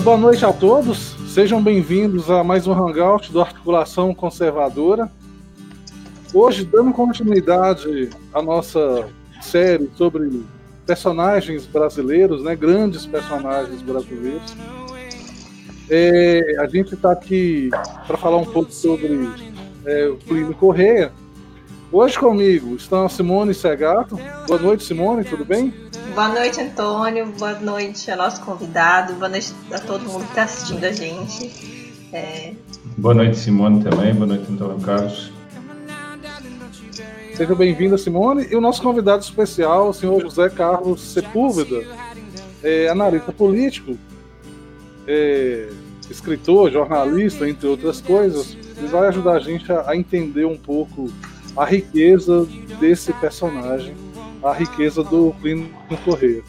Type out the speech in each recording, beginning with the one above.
boa noite a todos. Sejam bem-vindos a mais um Hangout do Articulação Conservadora. Hoje, dando continuidade à nossa série sobre personagens brasileiros, né, grandes personagens brasileiros. É, a gente está aqui para falar um pouco sobre é, o Plínio Correia. Hoje comigo estão a Simone Segato. Boa noite, Simone, tudo bem? Boa noite, Antônio. Boa noite ao nosso convidado. Boa noite a todo mundo que está assistindo a gente. É... Boa noite, Simone, também. Boa noite, Antônio Carlos. Seja bem-vinda, Simone. E o nosso convidado especial, o senhor José Carlos Sepúlveda, é, analista político, é, escritor, jornalista, entre outras coisas, e vai ajudar a gente a, a entender um pouco a riqueza desse personagem, a riqueza do Plínio Correia.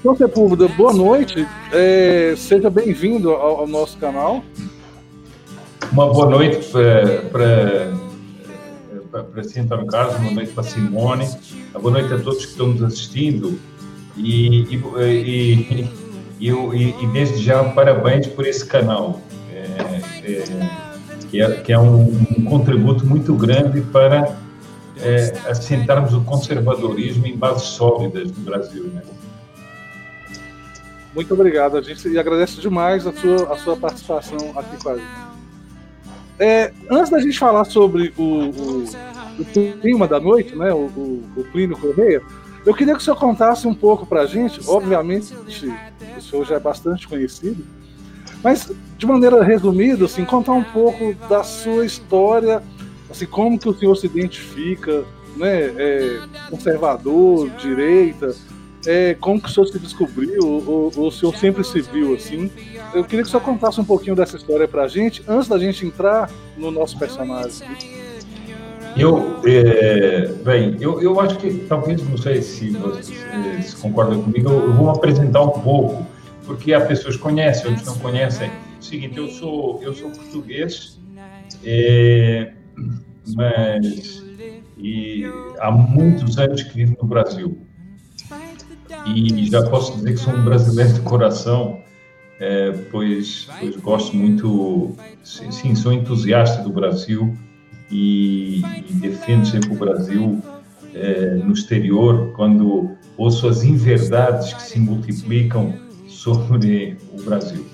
Então, Sepúlveda, boa noite, é, seja bem-vindo ao, ao nosso canal. Uma boa noite para para si, Antônio Carlos, boa noite para Simone, boa noite a todos que estão nos assistindo e, e, e, e, e desde já parabéns por esse canal, é, é, que, é, que é um, um, contributo muito grande para é, assentarmos o conservadorismo em bases sólidas no Brasil. Né? Muito obrigado, a gente agradece demais a sua, a sua participação aqui com a gente. É, antes da gente falar sobre o, o, o clima da noite, né, o, o, o Plínio Correia, eu queria que o senhor contasse um pouco para a gente. Obviamente, o senhor já é bastante conhecido, mas de maneira resumida, assim, contar um pouco da sua história, assim, como que o senhor se identifica, né, é, conservador, direita, é, como que o senhor se descobriu, ou, ou, o senhor sempre se viu assim. Eu queria que o senhor contasse um pouquinho dessa história pra gente, antes da gente entrar no nosso personagem. Eu, é, bem, eu, eu acho que, talvez, não sei se você se concorda comigo, eu vou apresentar um pouco, porque há pessoas conhecem, outros não conhecem. É o seguinte, eu sou, eu sou português, é, mas e há muitos anos que vivo no Brasil e já posso dizer que sou um brasileiro de coração, é, pois, pois, gosto muito, sim, sou entusiasta do Brasil e, e defendo sempre o Brasil é, no exterior, quando ouço as inverdades que se multiplicam sobre o Brasil.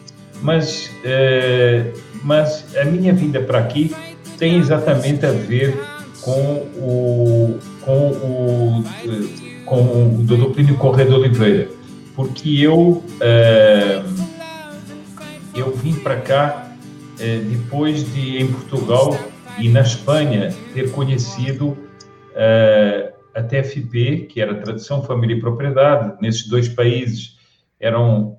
Mas, é, mas a minha vinda para aqui tem exatamente a ver com o, com o com o Dr. Plínio Correia de Oliveira, porque eu, é, eu vim para cá é, depois de, em Portugal e na Espanha, ter conhecido é, a TFP, que era Tradição, Família e Propriedade. Nesses dois países eram,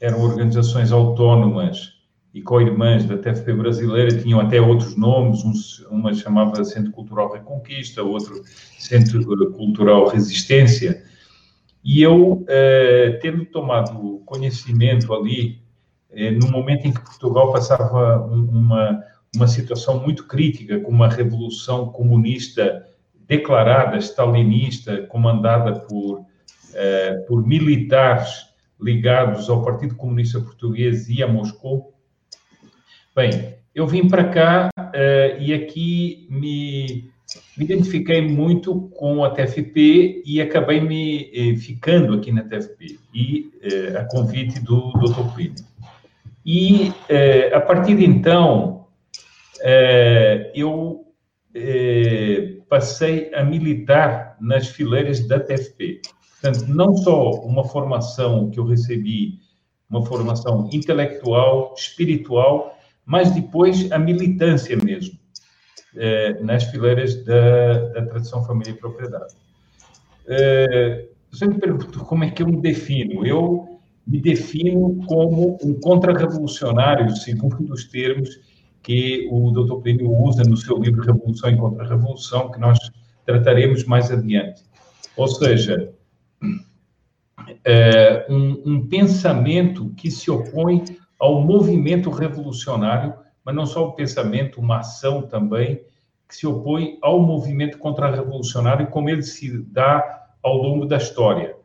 eram organizações autónomas e co-irmãs da TFP brasileira tinham até outros nomes, um, uma chamava Centro Cultural Reconquista, outro Centro Cultural Resistência, e eu, eh, tendo tomado conhecimento ali, eh, no momento em que Portugal passava um, uma, uma situação muito crítica, com uma revolução comunista declarada, stalinista, comandada por, eh, por militares ligados ao Partido Comunista Português e a Moscou, Bem, eu vim para cá uh, e aqui me, me, identifiquei muito com a TFP e acabei me eh, ficando aqui na TFP e uh, a convite do Dr. Plínio. E uh, a partir de então eu passei a militar nas fileiras da TFP. Portanto, não só uma formação que eu recebi, uma formação intelectual, espiritual, mas depois a militância mesmo, eh, nas fileiras da, da tradição família e propriedade. Eh, você me perguntou como é que eu me defino. Eu me defino como um contra-revolucionário, segundo os termos que o Dr. Plínio usa no seu livro Revolução e Contra-Revolução, que nós trataremos mais adiante. Ou seja, é, um, um pensamento que se opõe ao movimento revolucionário, mas não só o pensamento, uma ação também que se opõe ao movimento contra-revolucionário como ele se dá ao longo da história.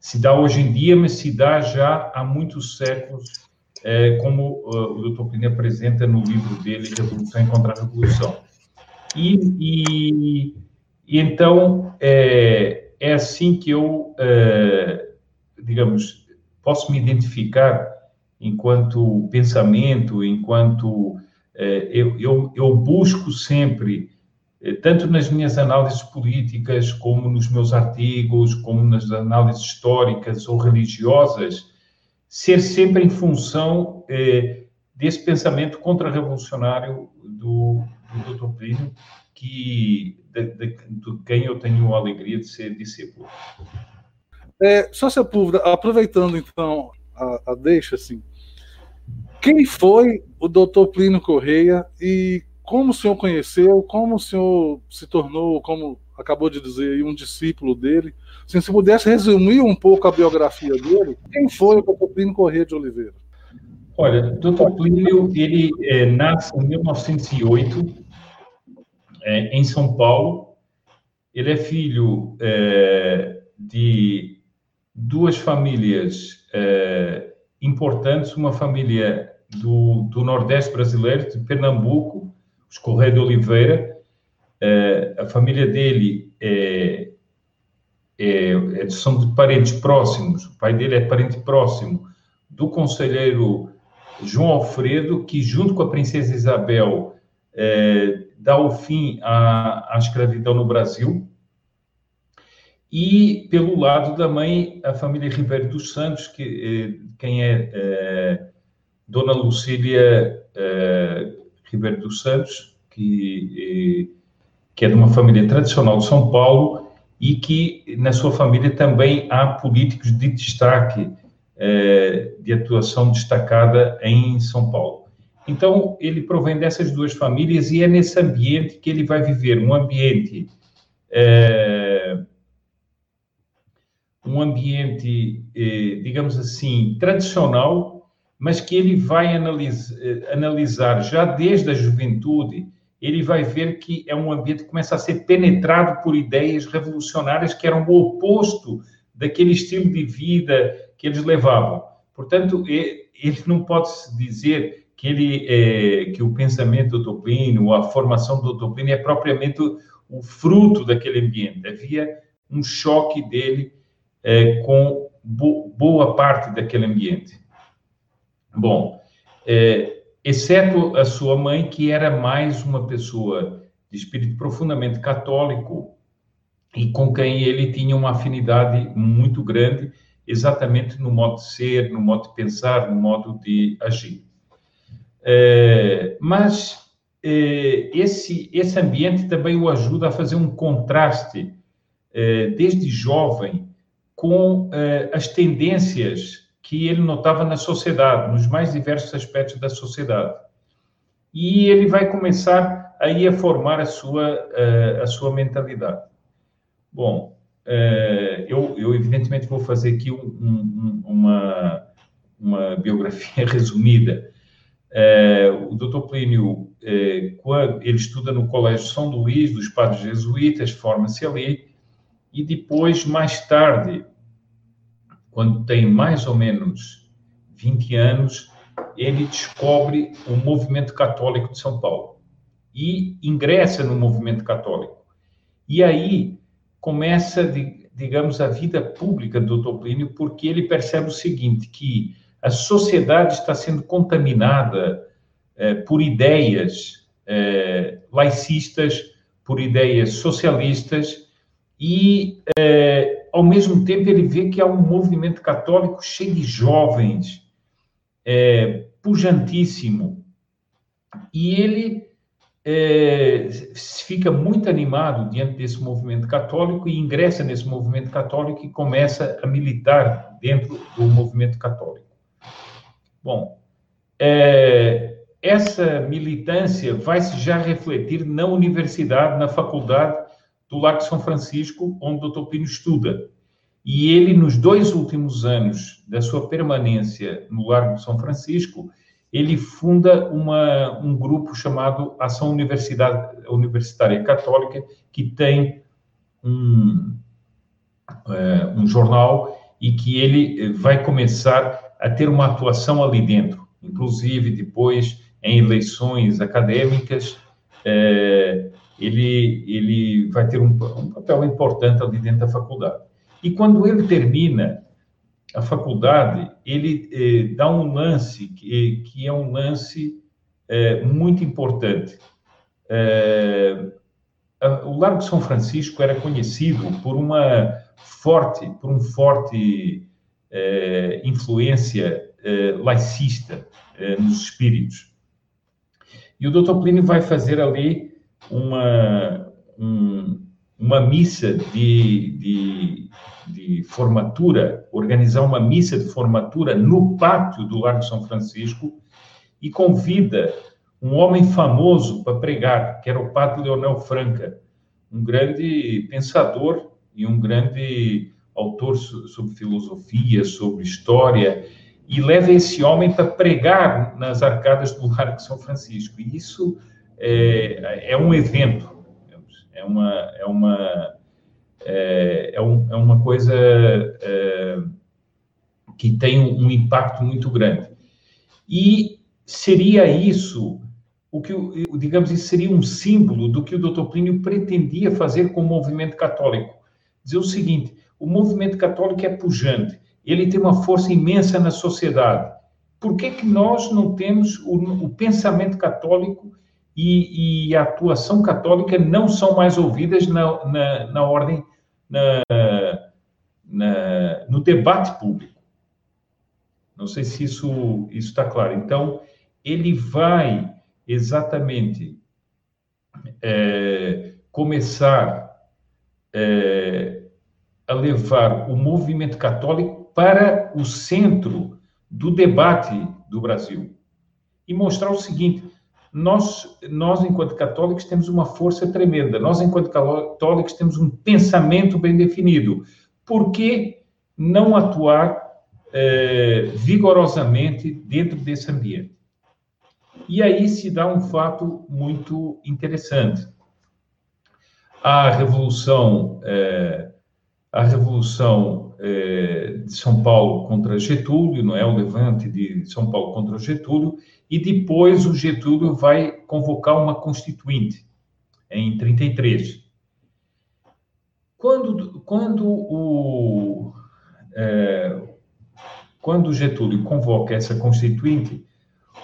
se dá hoje em dia, mas se dá já há muitos séculos, é, como uh, o Dr. Plínio apresenta no livro dele, Revolução e Contra-Revolução. E, e, e, então, é, é, assim que eu, é, digamos, posso me identificar enquanto pensamento, enquanto é, eu, eu, eu busco sempre eh, tanto nas minhas análises políticas, como nos meus artigos, como nas análises históricas ou religiosas, ser sempre em função eh, desse pensamento contra-revolucionário do, do Dr. Plínio, que, de, de, de, quem eu tenho a alegria de ser discípulo. É, só Sepúlveda, aproveitando então a, a deixa, assim, quem foi o Dr. Plínio Correia e como o senhor conheceu, como o senhor se tornou, como acabou de dizer, um discípulo dele. Se você pudesse resumir um pouco a biografia dele, quem foi o Dr. Plínio Corrêa de Oliveira? Olha, Dr. Plínio, ele é, nasce em 1908, é, em São Paulo. Ele é filho é, de duas famílias é, importantes, uma família do, do Nordeste brasileiro, de Pernambuco, os Correia de Oliveira. Uh, a família dele é, é, é, são de parentes próximos. O pai dele é parente próximo do conselheiro João Alfredo, que, junto com a princesa Isabel, é, dá o fim à, à, escravidão no Brasil. E, pelo lado da mãe, a família Ribeiro dos Santos, que, quem é, é Dona Lucília Ribeiro dos Santos, que, eh, que é de uma família tradicional de São Paulo e que na sua família também há políticos de destaque, eh, de atuação destacada em São Paulo. Então, ele provém dessas duas famílias e é nesse ambiente que ele vai viver, um ambiente é, um ambiente, digamos assim, tradicional, mas que ele vai eh, analisar já desde a juventude, ele vai ver que é um ambiente que começa a ser penetrado por ideias revolucionárias que eram o oposto daquele estilo de vida que eles levavam. Portanto, ele não pode se dizer que ele é, que o pensamento do Toplino, a formação do Toplino é propriamente o fruto daquele ambiente. Havia um choque dele é, com bo boa parte daquele ambiente. Bom, é, exceto a sua mãe, que era mais uma pessoa de espírito profundamente católico e com quem ele tinha uma afinidade muito grande, exatamente no modo de ser, no modo de pensar, no modo de agir. É, mas é, esse, esse ambiente também o ajuda a fazer um contraste, é, desde jovem, com é, as tendências que ele notava na sociedade, nos mais diversos aspectos da sociedade. E ele vai começar aí a formar a sua, eh, a sua mentalidade. Bom, eh, eu, eu evidentemente vou fazer aqui um, um, uma, uma biografia resumida. Eh, o Dr. Plínio, ele estuda no Colégio São Luís, dos Padres Jesuítas, forma-se ali, e depois, mais tarde, quando tem mais ou menos 20 anos, ele descobre o movimento católico de São Paulo e ingressa no movimento católico. E aí começa, digamos, a vida pública do Dr. Plínio, porque ele percebe o seguinte, que a sociedade está sendo contaminada eh, por ideias eh, laicistas, por ideias socialistas, e eh, ao mesmo tempo, ele vê que há um movimento católico cheio de jovens, é, pujantíssimo. E ele é, fica muito animado diante desse movimento católico e ingressa nesse movimento católico e começa a militar dentro do movimento católico. Bom, é, essa militância vai se já refletir na universidade, na faculdade do Largo de São Francisco, onde o Dr. Pino estuda. E ele, nos dois últimos anos da sua permanência no Largo de São Francisco, ele funda uma, um grupo chamado Ação Universidade, Universitária Católica, que tem um, é, um jornal e que ele vai começar a ter uma atuação ali dentro, inclusive depois em eleições acadêmicas, é, ele, ele vai ter um, um, papel importante ali dentro da faculdade. E quando ele termina a faculdade, ele eh, dá um lance que, que é um lance eh, muito importante. Eh, o Largo São Francisco era conhecido por uma forte, por um forte influência laicista nos espíritos. E o Dr. Plínio vai fazer ali uma, um, uma missa de, de, de, formatura, organizar uma missa de formatura no pátio do Largo São Francisco e convida um homem famoso para pregar, que era o Padre Leonel Franca, um grande pensador e um grande autor sobre filosofia, sobre história, e leva esse homem para pregar nas arcadas do Largo São Francisco. E isso é, é um evento, é uma, é uma, é, é, um, é uma coisa é, que tem um impacto muito grande. E seria isso o que, digamos, isso seria um símbolo do que o Dr. Plínio pretendia fazer com o movimento católico. Dizer o seguinte: o movimento católico é pujante, ele tem uma força imensa na sociedade. Por que, que nós não temos o, o pensamento católico e, e, a atuação católica não são mais ouvidas na, na, na ordem, na, na, no debate público. Não sei se isso, está claro. Então, ele vai exatamente é, começar é, a levar o movimento católico para o centro do debate do Brasil e mostrar o seguinte: nós, nós, enquanto católicos, temos uma força tremenda. Nós, enquanto católicos, temos um pensamento bem definido. Por que não atuar eh, vigorosamente dentro desse ambiente? E aí se dá um fato muito interessante. A revolução, eh, a revolução eh, de São Paulo contra Getúlio, não é o levante de São Paulo contra Getúlio, e depois o Getúlio vai convocar uma constituinte em 33. Quando, quando o é, quando Getúlio convoca essa constituinte,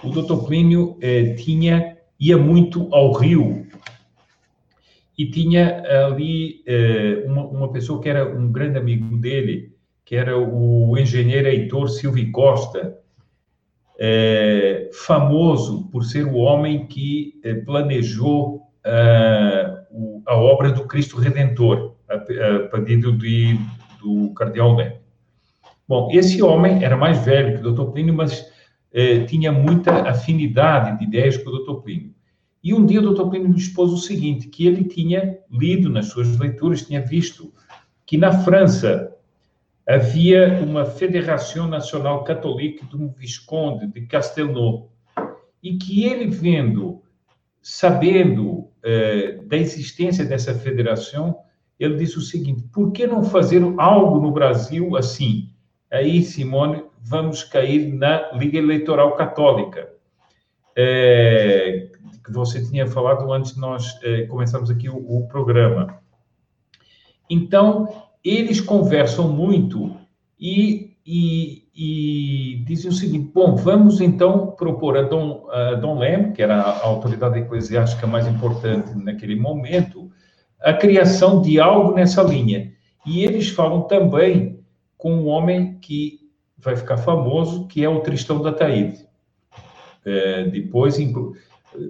o doutor Plínio é, tinha ia muito ao Rio e tinha ali é, uma, uma pessoa que era um grande amigo dele, que era o engenheiro Heitor Silva Costa, é, famoso por ser o homem que é, planejou é, o, a obra do Cristo Redentor, a, a pedido de, do cardeal Leme. Bom, esse homem era mais velho que o Dr. Plínio, mas é, tinha muita afinidade de ideias com o Dr. Plínio. E um dia o Dr. Plínio expôs o seguinte, que ele tinha lido nas suas leituras, tinha visto que na França havia uma Federação Nacional Católica de um Visconde de Castelnau, e que ele vendo, sabendo eh, da existência dessa federação, ele disse o seguinte: por que não fazer algo no Brasil assim? Aí, Simone, vamos cair na Liga Eleitoral Católica, é, que você tinha falado antes de nós é, começarmos aqui o, o programa. Então, eles conversam muito e, e, e, dizem o seguinte: bom, vamos então propor a Dom, a Dom que era a autoridade eclesiástica mais importante naquele momento, a criação de algo nessa linha. E eles falam também com um homem que vai ficar famoso, que é o Tristão da Taíde. É, depois,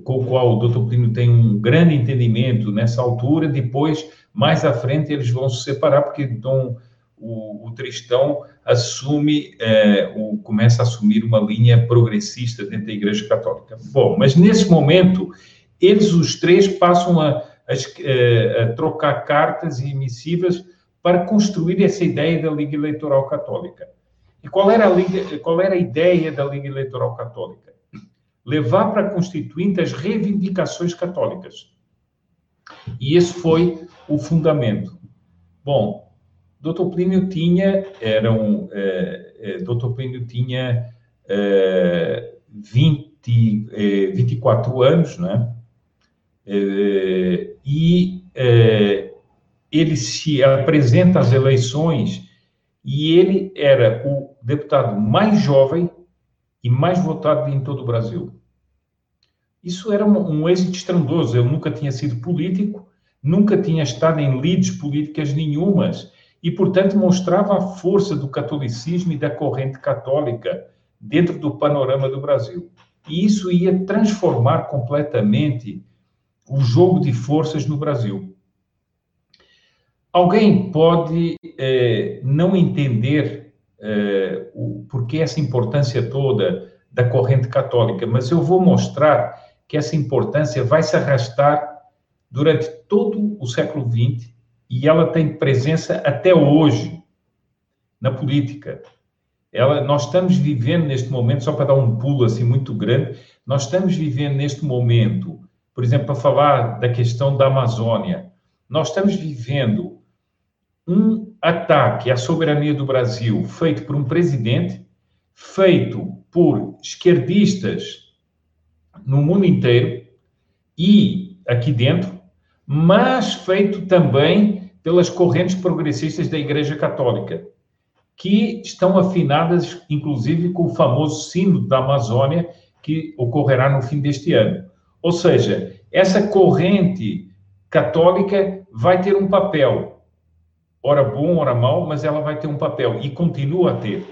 com o qual o doutor Plínio tem um grande entendimento nessa altura, depois mais à frente eles vão se separar, porque Dom, o, o Tristão assume, é, o, começa a assumir uma linha progressista dentro da Igreja Católica. Bom, mas nesse momento, eles os três passam a, a, é, a trocar cartas e missivas para construir essa ideia da Liga Eleitoral Católica. E qual era a, Liga, qual era a ideia da Liga Eleitoral Católica? Levar para a Constituinte as reivindicações católicas. E esse foi o fundamento. Bom, Dr. Plínio tinha, eram, é, é, Dr. Plínio tinha é, 20, é, 24 anos, né? E ele se apresenta às eleições e ele era o deputado mais jovem e mais votado em todo o Brasil. Isso era um, um êxito estrondoso. Eu nunca tinha sido político, nunca tinha estado em lides políticas nenhumas e, portanto, mostrava a força do catolicismo e da corrente católica dentro do panorama do Brasil. E isso ia transformar completamente o jogo de forças no Brasil. Alguém pode é, não entender é, o porquê essa importância toda da corrente católica, mas eu vou mostrar que essa importância vai se arrastar durante todo o século XX e ela tem presença até hoje na política. Ela, nós estamos vivendo neste momento, só para dar um pulo assim muito grande, nós estamos vivendo neste momento, por exemplo, para falar da questão da Amazônia, nós estamos vivendo um ataque à soberania do Brasil feito por um presidente, feito por esquerdistas no mundo inteiro e aqui dentro, mas feito também pelas correntes progressistas da Igreja Católica, que estão afinadas, inclusive, com o famoso Sínodo da Amazônia, que ocorrerá no fim deste ano. Ou seja, essa corrente católica vai ter um papel, ora bom, ora mal, mas ela vai ter um papel e continua a ter.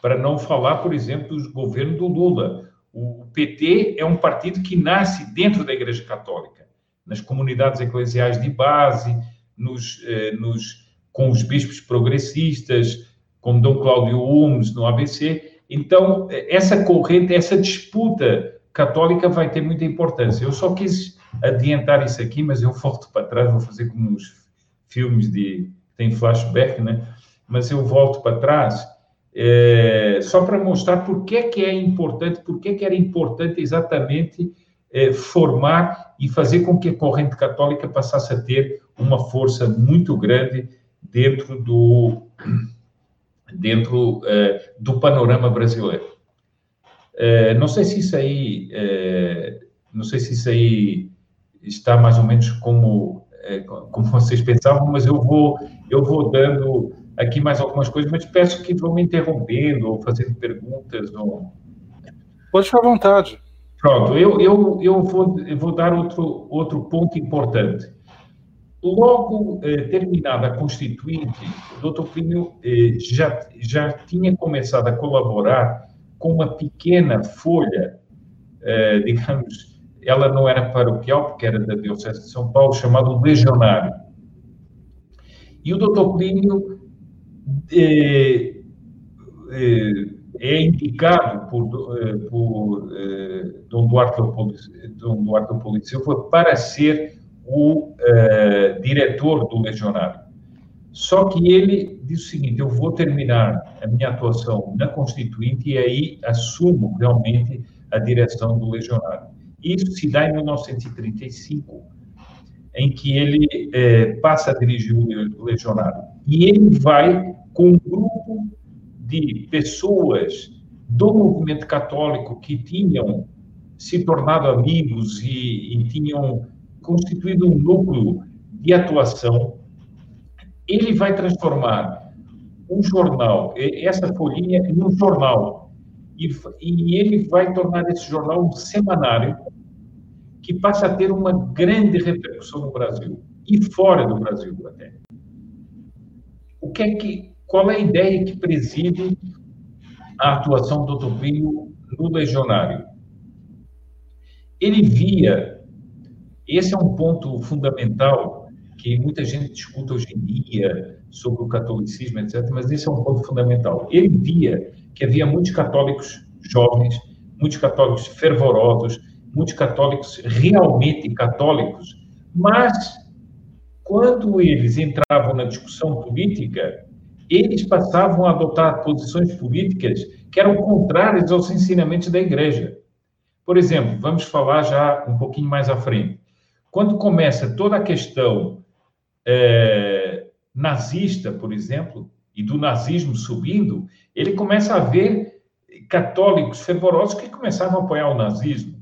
Para não falar, por exemplo, do governo do Lula. O PT é um partido que nasce dentro da Igreja Católica, nas comunidades eclesiais de base, nos, eh, nos, com os bispos progressistas, como Dom Cláudio Humes no ABC. Então, essa corrente, essa disputa católica vai ter muita importância. Eu só quis adiantar isso aqui, mas eu volto para trás, vou fazer como nos filmes de tem flashback, né? Mas eu volto para trás é, só para mostrar por que, que é importante, por que, que era importante exatamente é, formar e fazer com que a corrente católica passasse a ter uma força muito grande dentro do, dentro, é, do panorama brasileiro. É, não sei se isso aí, é, não sei se isso aí está mais ou menos como, é, como vocês pensavam, mas eu vou, eu vou dando aqui mais algumas coisas, mas peço que vão me interrompendo ou fazendo perguntas. Ou... Pode ficar à vontade. Pronto, eu, eu, eu, vou, eu vou dar outro, outro ponto importante. Logo eh, terminada a Constituinte, o doutor Plínio eh, já, já tinha começado a colaborar com uma pequena folha, eh, digamos, ela não era paroquial, porque era da Diocese de São Paulo, chamado Legionário. E o doutor Plínio é, é, indicado por, é, por é, Dom Duarte Duarte Leopoldo Silva para ser o diretor do Legionário. Só que ele diz o seguinte: eu vou terminar a minha atuação na Constituinte e aí assumo realmente a direção do Legionário. Isso se dá em 1935, em que ele é, passa a dirigir o Legionário. E ele vai com um grupo de pessoas do movimento católico que tinham se tornado amigos e, e tinham constituído um núcleo de atuação, ele vai transformar um jornal, essa folhinha, em um jornal. E, e ele vai tornar esse jornal um semanário que passa a ter uma grande repercussão no Brasil e fora do Brasil até. O que é que qual é a ideia que preside a atuação do. Plínio no legionário? Ele via, esse é um ponto fundamental que muita gente discute hoje em dia sobre o catolicismo, etc., mas esse é um ponto fundamental. Ele via que havia muitos católicos jovens, muitos católicos fervorosos, muitos católicos realmente católicos, mas quando eles entravam na discussão política, eles passavam a adotar posições políticas que eram contrárias aos ensinamentos da igreja. Por exemplo, vamos falar já um pouquinho mais à frente. Quando começa toda a questão é, nazista, por exemplo, e do nazismo subindo, ele começa a ver católicos fervorosos que começavam a apoiar o nazismo.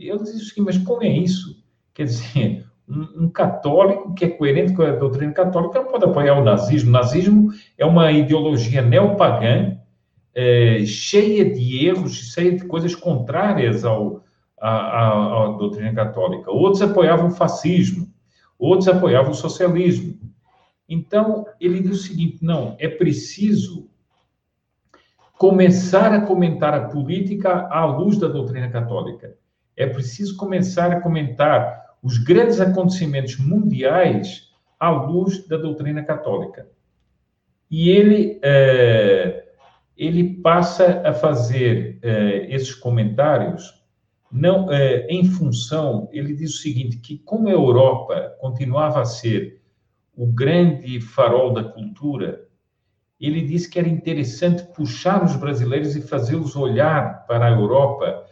E eu disse assim, mas como é isso? Quer dizer, um, um, católico que é coerente com a doutrina católica não pode apoiar o nazismo. O nazismo é uma ideologia neopagã, é, cheia de erros, cheia de coisas contrárias ao, à, à, doutrina católica. Outros apoiavam o fascismo, outros apoiavam o socialismo. Então, ele diz o seguinte: não, é preciso começar a comentar a política à luz da doutrina católica. É preciso começar a comentar os grandes acontecimentos mundiais à luz da doutrina católica. E ele, é, ele passa a fazer é, esses comentários não é, em função, ele diz o seguinte, que como a Europa continuava a ser o grande farol da cultura, ele disse que era interessante puxar os brasileiros e fazê-los olhar para a Europa,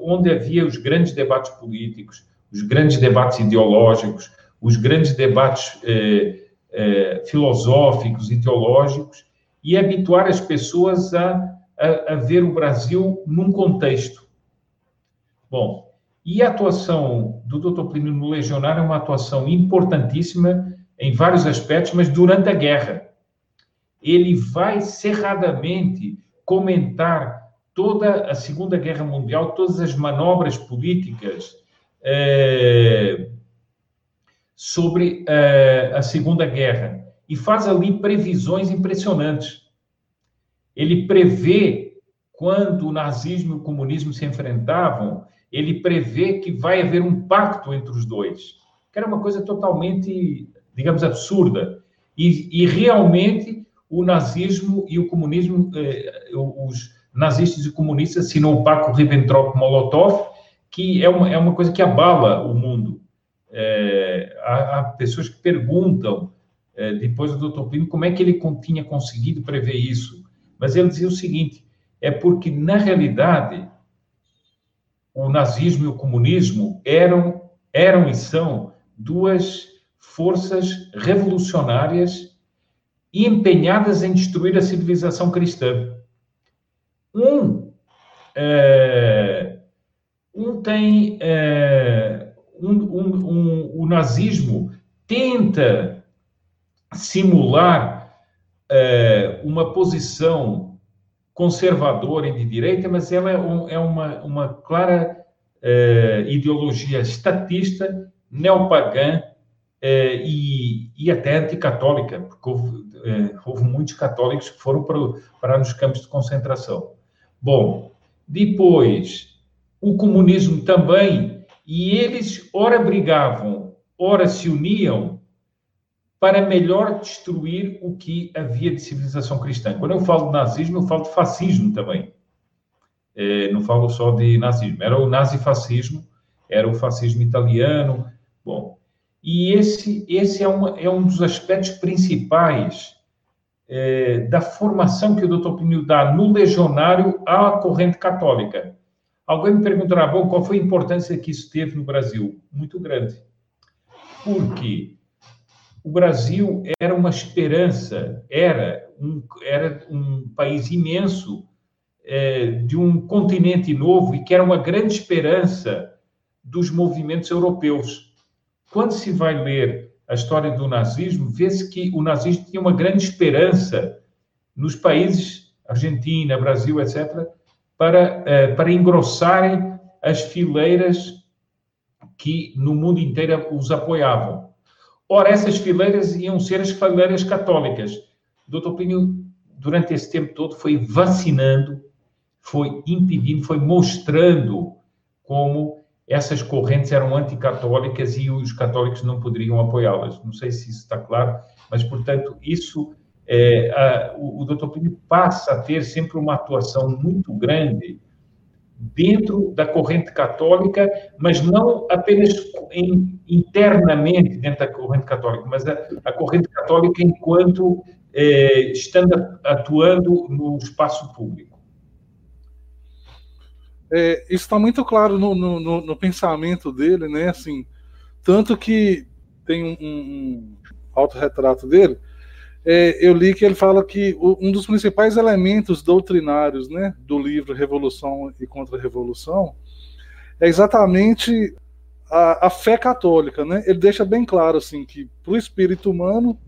onde havia os grandes debates políticos, os grandes debates ideológicos, os grandes debates eh, eh, filosóficos e teológicos, e habituar as pessoas a, a, a ver o Brasil num contexto. Bom, e a atuação do Dr. Plínio no Legionário é uma atuação importantíssima em vários aspectos, mas durante a guerra ele vai cerradamente comentar toda a Segunda Guerra Mundial, todas as manobras políticas eh, sobre eh, a Segunda Guerra e faz ali previsões impressionantes. Ele prevê quando o nazismo e o comunismo se enfrentavam, ele prevê que vai haver um pacto entre os dois, que era uma coisa totalmente, digamos, absurda. E, e realmente o nazismo e o comunismo, eh, os nazistas e comunistas assinam o pacto Ribbentrop-Molotov, que é uma, é uma coisa que abala o mundo. É, há, há, pessoas que perguntam, é, depois do Dr. Plínio, como é que ele tinha conseguido prever isso. Mas ele dizia o seguinte, é porque, na realidade, o nazismo e o comunismo eram, eram e são duas forças revolucionárias empenhadas em destruir a civilização cristã. Um, é, um tem é, um, um, um, o nazismo tenta simular é, uma posição conservadora e de direita, mas ela é, é uma, uma clara é, ideologia estatista, neopagã é, e, e até anticatólica, porque houve houve muitos católicos que foram para, para nos campos de concentração. Bom, depois, o comunismo também, e eles ora brigavam, ora se uniam para melhor destruir o que havia de civilização cristã. Quando eu falo de nazismo, eu falo de fascismo também. É, não falo só de nazismo. Era o nazifascismo, era o fascismo italiano. Bom, e esse, esse é, uma, é um dos aspectos principais é, da formação que o Dr. Plínio dá no legionário à corrente católica. Alguém me perguntará, bom, qual foi a importância que isso teve no Brasil? Muito grande. Porque o Brasil era uma esperança, era um, era um país imenso, é, de um continente novo, e que era uma grande esperança dos movimentos europeus quando se vai ler a história do nazismo, vê-se que o nazismo tinha uma grande esperança nos países, Argentina, Brasil, etc., para, eh, para engrossarem as fileiras que no mundo inteiro os apoiavam. Ora, essas fileiras iam ser as fileiras católicas. Dr. Plínio, durante esse tempo todo, foi vacinando, foi impedindo, foi mostrando como essas correntes eram anticatólicas e os católicos não poderiam apoiá-las. Não sei se isso está claro, mas, portanto, isso, é, a, o, o Dr. Plínio passa a ter sempre uma atuação muito grande dentro da corrente católica, mas não apenas em, internamente dentro da corrente católica, mas a, a corrente católica enquanto é, estando atuando no espaço público. É, isso está muito claro no, no, no, pensamento dele, né? Assim, tanto que tem um, um autorretrato dele é, eu li que ele fala que um dos principais elementos doutrinários né, do livro Revolução e Contra-Revolução é exatamente a, a, fé católica. Né? Ele deixa bem claro assim, que para o espírito humano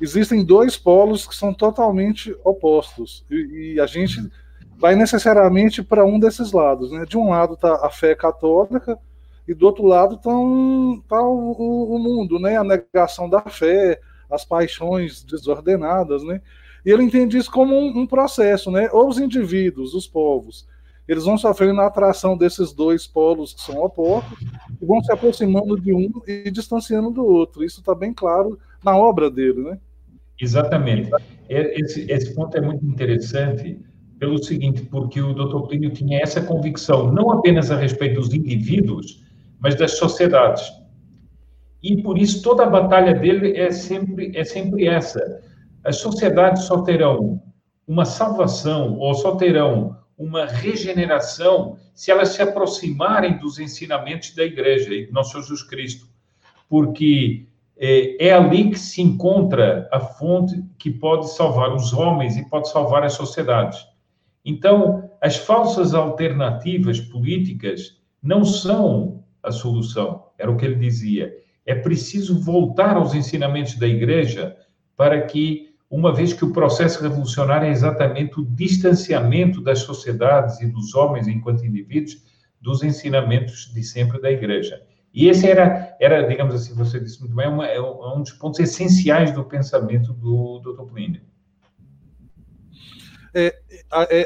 existem dois polos que são totalmente opostos. E, e a gente vai necessariamente para um desses lados. Né? De um lado está a fé católica, e do outro lado está tá o, o, mundo, né? a negação da fé, as paixões desordenadas. Né? E ele entende isso como um, um processo, né? ou os indivíduos, os povos. Eles vão sofrendo a atração desses dois polos que são opostos e vão se aproximando de um e distanciando do outro. Isso está bem claro na obra dele, né? Exatamente. Esse, esse ponto é muito interessante, pelo seguinte, porque o Dr. Plínio tinha essa convicção, não apenas a respeito dos indivíduos, mas das sociedades. E por isso toda a batalha dele é sempre, é sempre essa. As sociedades só terão uma salvação ou só terão uma regeneração se elas se aproximarem dos ensinamentos da Igreja e do nosso Jesus Cristo. Porque é, é ali que se encontra a fonte que pode salvar os homens e pode salvar as sociedades. Então, as falsas alternativas políticas não são a solução, era o que ele dizia. É preciso voltar aos ensinamentos da igreja para que, uma vez que o processo revolucionário é exatamente o distanciamento das sociedades e dos homens enquanto indivíduos dos ensinamentos de sempre da igreja. E esse era, era digamos assim, você disse muito bem, uma, é um dos pontos essenciais do pensamento do Dr. Plínio. É, é,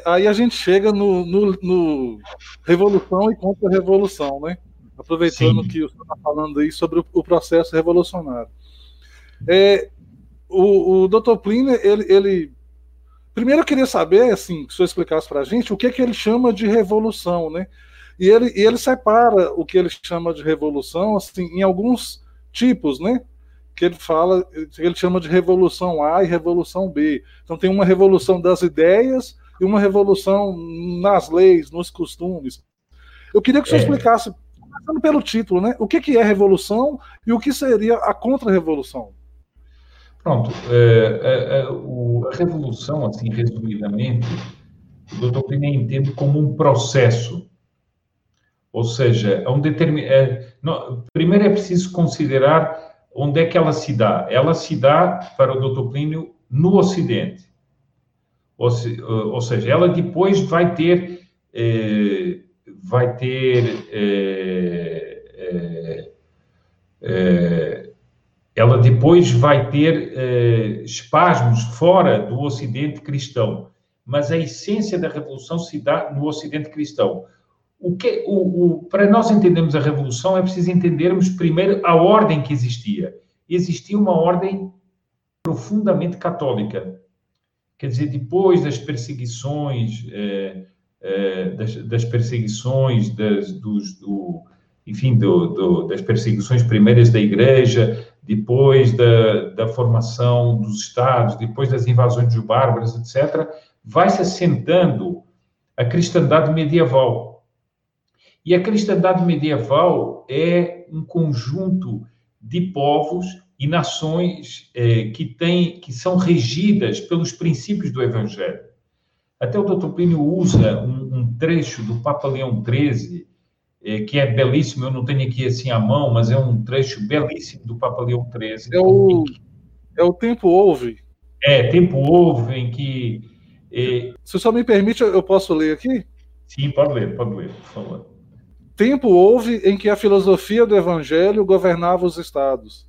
aí a gente chega no, no, no Revolução e Contra-Revolução, né? Aproveitando Sim. que você está falando aí sobre o, o processo revolucionário. É, o, o Dr. Plínio, ele, ele, Primeiro eu queria saber, assim, que o senhor explicasse para a gente o que, que ele chama de revolução, né? E ele, e ele separa o que ele chama de revolução assim, em alguns tipos, né? que ele fala, ele chama de revolução A e revolução B. Então tem uma revolução das ideias e uma revolução nas leis, nos costumes. Eu queria que você é. explicasse, começando pelo título, né? O que, que é revolução e o que seria a contra-revolução? Pronto. É, é, é, o, a revolução, assim, resumidamente, o doutor Plínio entende como um processo. Ou seja, é um determin... É, não, primeiro é preciso considerar onde é que ela se dá? Ela se dá, para o Dr. Plínio, no Ocidente. Ou, se, ou seja, ela depois vai ter, eh, vai ter, eh, eh, eh ela depois vai ter eh, espasmos fora do Ocidente cristão, mas a essência da revolução se dá no Ocidente cristão. O que, o, o, para nós entendermos a revolução, é preciso entendermos primeiro a ordem que existia. Existia uma ordem profundamente católica. Quer dizer, depois das perseguições, eh, eh, das, das, perseguições, das, dos, do, enfim, do, do, das perseguições primeiras da Igreja, depois da, da formação dos Estados, depois das invasões dos bárbaros, etc., vai se assentando a cristandade medieval e a cristandade medieval é um conjunto de povos e nações eh, que, têm, que são regidas pelos princípios do Evangelho. Até o Dr. Plínio usa um, um trecho do Papa Leão XIII, eh, que é belíssimo, eu não tenho aqui assim à mão, mas é um trecho belíssimo do Papa Leão XIII. É o, é o Tempo Houve. É, Tempo Houve, em que... Eh... Se só me permite, eu posso ler aqui? Sim, pode ler, pode ler, por favor. Tempo houve em que a filosofia do evangelho governava os estados.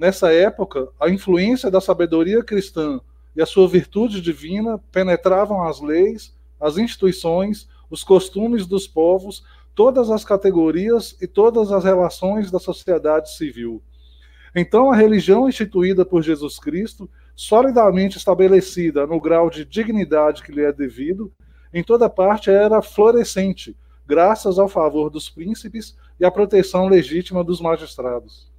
Nessa época, a influência da sabedoria cristã e a sua virtude divina penetravam as leis, as instituições, os costumes dos povos, todas as categorias e todas as relações da sociedade civil. Então, a religião instituída por Jesus Cristo, solidamente estabelecida no grau de dignidade que lhe é devido, em toda parte era florescente, graças ao favor dos príncipes e à proteção legítima dos magistrados.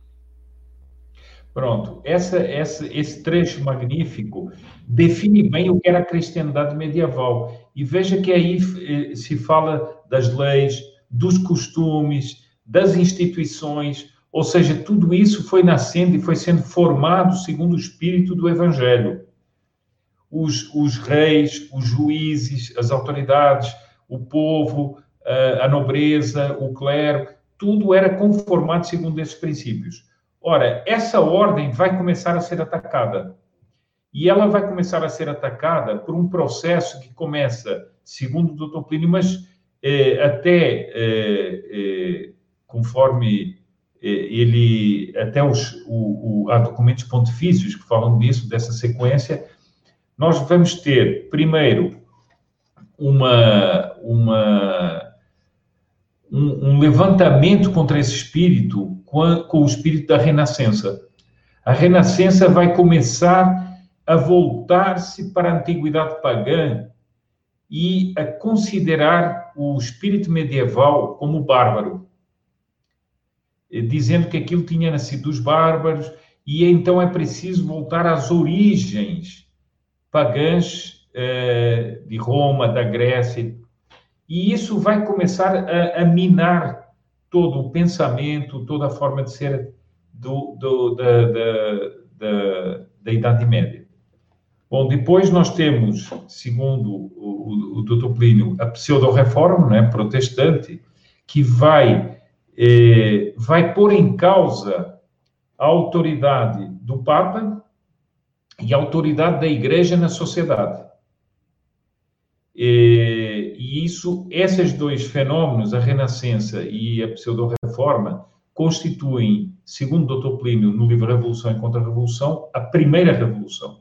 Pronto, essa, essa, esse trecho magnífico define bem o que era a cristiandade medieval. E veja que aí eh, se fala das leis, dos costumes, das instituições, Ou seja, tudo isso foi nascendo e foi sendo formado segundo o espírito do Evangelho. Os, os reis, os juízes, as autoridades, o povo, a nobreza, o clero, tudo era conformado segundo esses princípios. Ora, essa ordem vai começar a ser atacada. E ela vai começar a ser atacada por um processo que começa, segundo o Dr. Plínio, mas eh, até eh, eh, conforme ele, até os, o, o, há documentos pontifícios que falam disso, dessa sequência, nós vamos ter, primeiro, uma, uma, um, um levantamento contra esse espírito com, a, com o espírito da renascença. A renascença vai começar a voltar-se para a antiguidade pagã e a considerar o espírito medieval como bárbaro, dizendo que aquilo tinha nascido dos bárbaros e então é preciso voltar às origens pagãs eh, de Roma, da Grécia, e isso vai começar a, a, minar todo o pensamento, toda a forma de ser do, do, da, da, da, da Idade Média. Bom, depois nós temos, segundo o, o, o Dr. Plínio, a pseudo-reforma né, protestante, que vai, eh, vai pôr em causa a autoridade do Papa e a autoridade da Igreja na sociedade. E, e isso, esses dois fenômenos, a Renascença e a pseudo-reforma, constituem, segundo o Dr. Plínio, no livro Revolução e Contra-Revolução, a primeira revolução.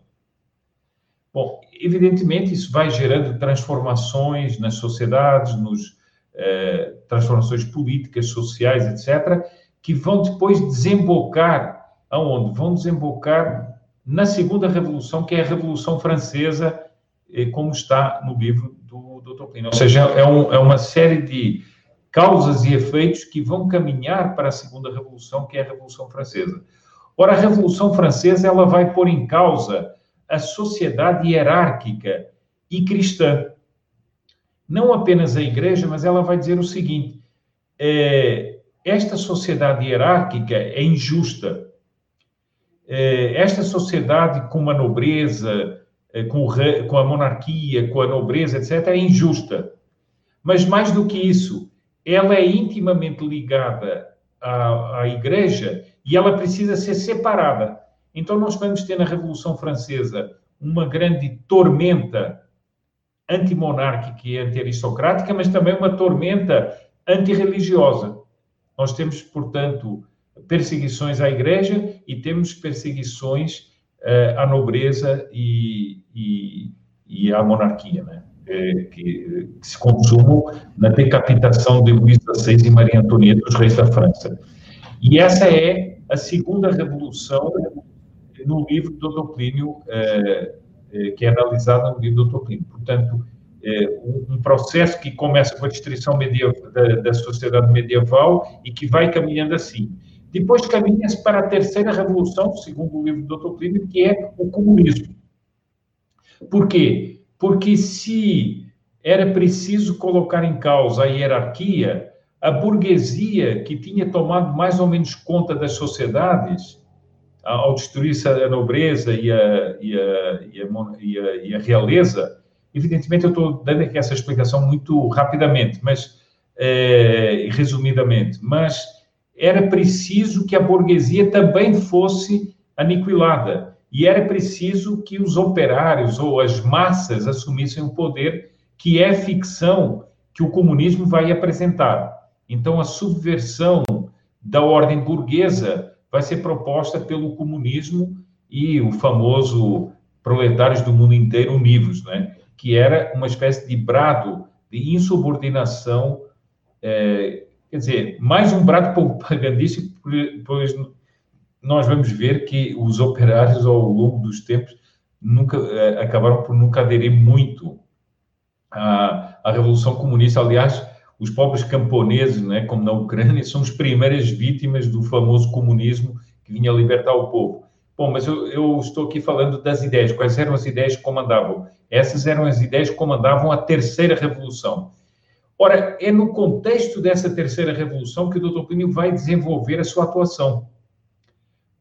Bom, evidentemente isso vai gerando transformações nas sociedades, nos eh, transformações políticas, sociais, etc., que vão depois desembocar aonde? Vão desembocar na segunda revolução, que é a Revolução Francesa, eh, como está no livro Ou seja, é, um, é uma série de causas e efeitos que vão caminhar para a segunda revolução, que é a Revolução Francesa. Ora, a Revolução Francesa ela vai pôr em causa a sociedade hierárquica e cristã. Não apenas a igreja, mas ela vai dizer o seguinte: é, esta sociedade hierárquica é injusta. É, esta sociedade com a nobreza, com, o, com a monarquia, com a nobreza, etc., é injusta. Mas mais do que isso, ela é intimamente ligada à, à igreja e ela precisa ser separada. Então, nós vamos ter na Revolução Francesa uma grande tormenta antimonárquica e anti-aristocrática, mas também uma tormenta antirreligiosa. Nós temos, portanto, perseguições à Igreja e temos perseguições uh, à nobreza e, e, e à monarquia, né? É, que, que, se consumam na decapitação de Luís XVI e Maria Antonieta, os reis da França. E essa é a segunda revolução no livro do Dr. Plínio, é, é, que é analisado no livro do Dr. Plínio. Portanto, é, um, um, processo que começa com a destruição medieval, da, da, sociedade medieval e que vai caminhando assim. Depois caminha-se para a terceira revolução, segundo o livro do Dr. Plínio, que é o comunismo. Por quê? Porque se era preciso colocar em causa a hierarquia, a burguesia, que tinha tomado mais ou menos conta das sociedades, ao destruir-se a nobreza e a, e, a, e, a, e a, realeza, evidentemente eu estou dando aqui essa explicação muito rapidamente, mas é, resumidamente, mas era preciso que a burguesia também fosse aniquilada e era preciso que os operários ou as massas assumissem o poder que é ficção que o comunismo vai apresentar. Então a subversão da ordem burguesa vai ser proposta pelo comunismo e o famoso Proletários do Mundo Inteiro Unidos, né? que era uma espécie de brado de insubordinação, é, quer dizer, mais um brado propagandístico, pois nós vamos ver que os operários, ao longo dos tempos, nunca é, acabaram por nunca aderir muito à, à Revolução Comunista. Aliás, os pobres camponeses, né, como na Ucrânia, são as primeiras vítimas do famoso comunismo que vinha libertar o povo. Bom, mas eu, eu, estou aqui falando das ideias. Quais eram as ideias que comandavam? Essas eram as ideias que comandavam a terceira revolução. Ora, é no contexto dessa terceira revolução que o Dr. Plínio vai desenvolver a sua atuação.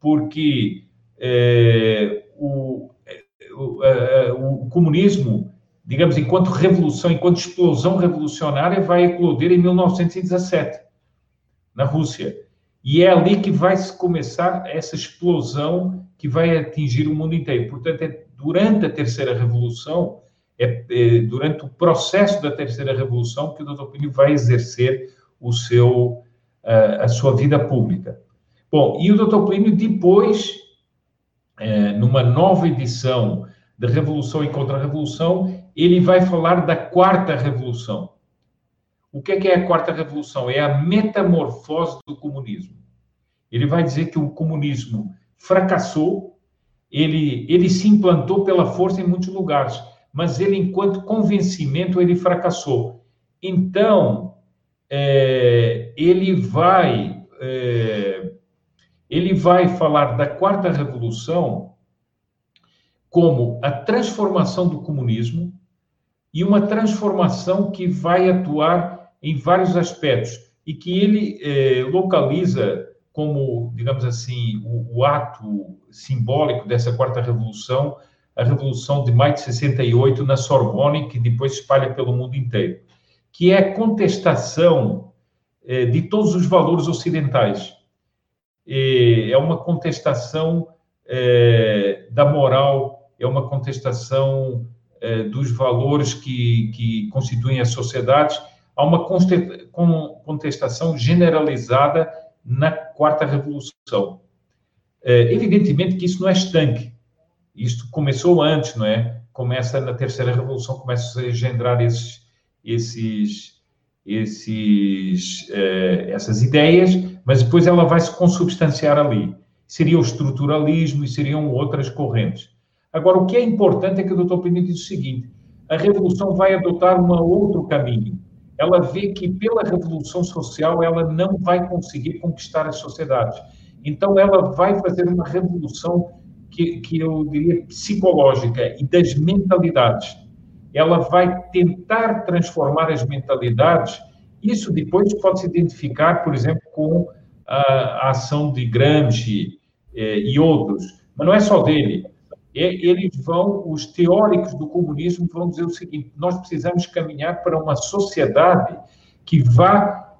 Porque é, o, o, a, o, comunismo, digamos, enquanto revolução, enquanto explosão revolucionária, vai eclodir em 1917, na Rússia. E é ali que vai se começar essa explosão que vai atingir o mundo inteiro. Portanto, é durante a terceira revolução é, é, durante o processo da terceira revolução que o Dr. Plínio vai exercer o seu, a, a sua vida pública. Bom, e o Dr. Plínio depois, é, numa nova edição da Revolução e Contra-Revolução, ele vai falar da quarta revolução. O que é, que é a quarta revolução? É a metamorfose do comunismo. Ele vai dizer que o comunismo fracassou, ele, ele se implantou pela força em muitos lugares, mas ele, enquanto convencimento, ele fracassou. Então, é, ele vai é, ele vai falar da quarta revolução como a transformação do comunismo e uma transformação que vai atuar em vários aspectos e que ele é, localiza como, digamos assim, o, o ato simbólico dessa quarta revolução a Revolução de Maio de 68 na Sorbonne, que depois se espalha pelo mundo inteiro, que é a contestação eh, de todos os valores ocidentais. é uma contestação eh, da moral, é uma contestação eh, dos valores que, que constituem as sociedades, há uma contestação generalizada na Quarta Revolução. evidentemente que isso não é estanque, isto começou antes, não é? Começa na terceira revolução, começa a engendrar esses, esses, esses, eh, essas ideias, mas depois ela vai se consubstanciar ali. Seria o estruturalismo e seriam outras correntes. Agora, o que é importante é que o Dr. Pini diz o seguinte: a revolução vai adotar um outro caminho. Ela vê que pela revolução social ela não vai conseguir conquistar as sociedades. Então, ela vai fazer uma revolução que, que eu diria psicológica e das mentalidades. Ela vai tentar transformar as mentalidades. Isso depois pode se identificar, por exemplo, com a, a ação de Gramsci eh, e outros, mas não é só dele. É, eles vão, os teóricos do comunismo vão dizer o seguinte: nós precisamos caminhar para uma sociedade que vá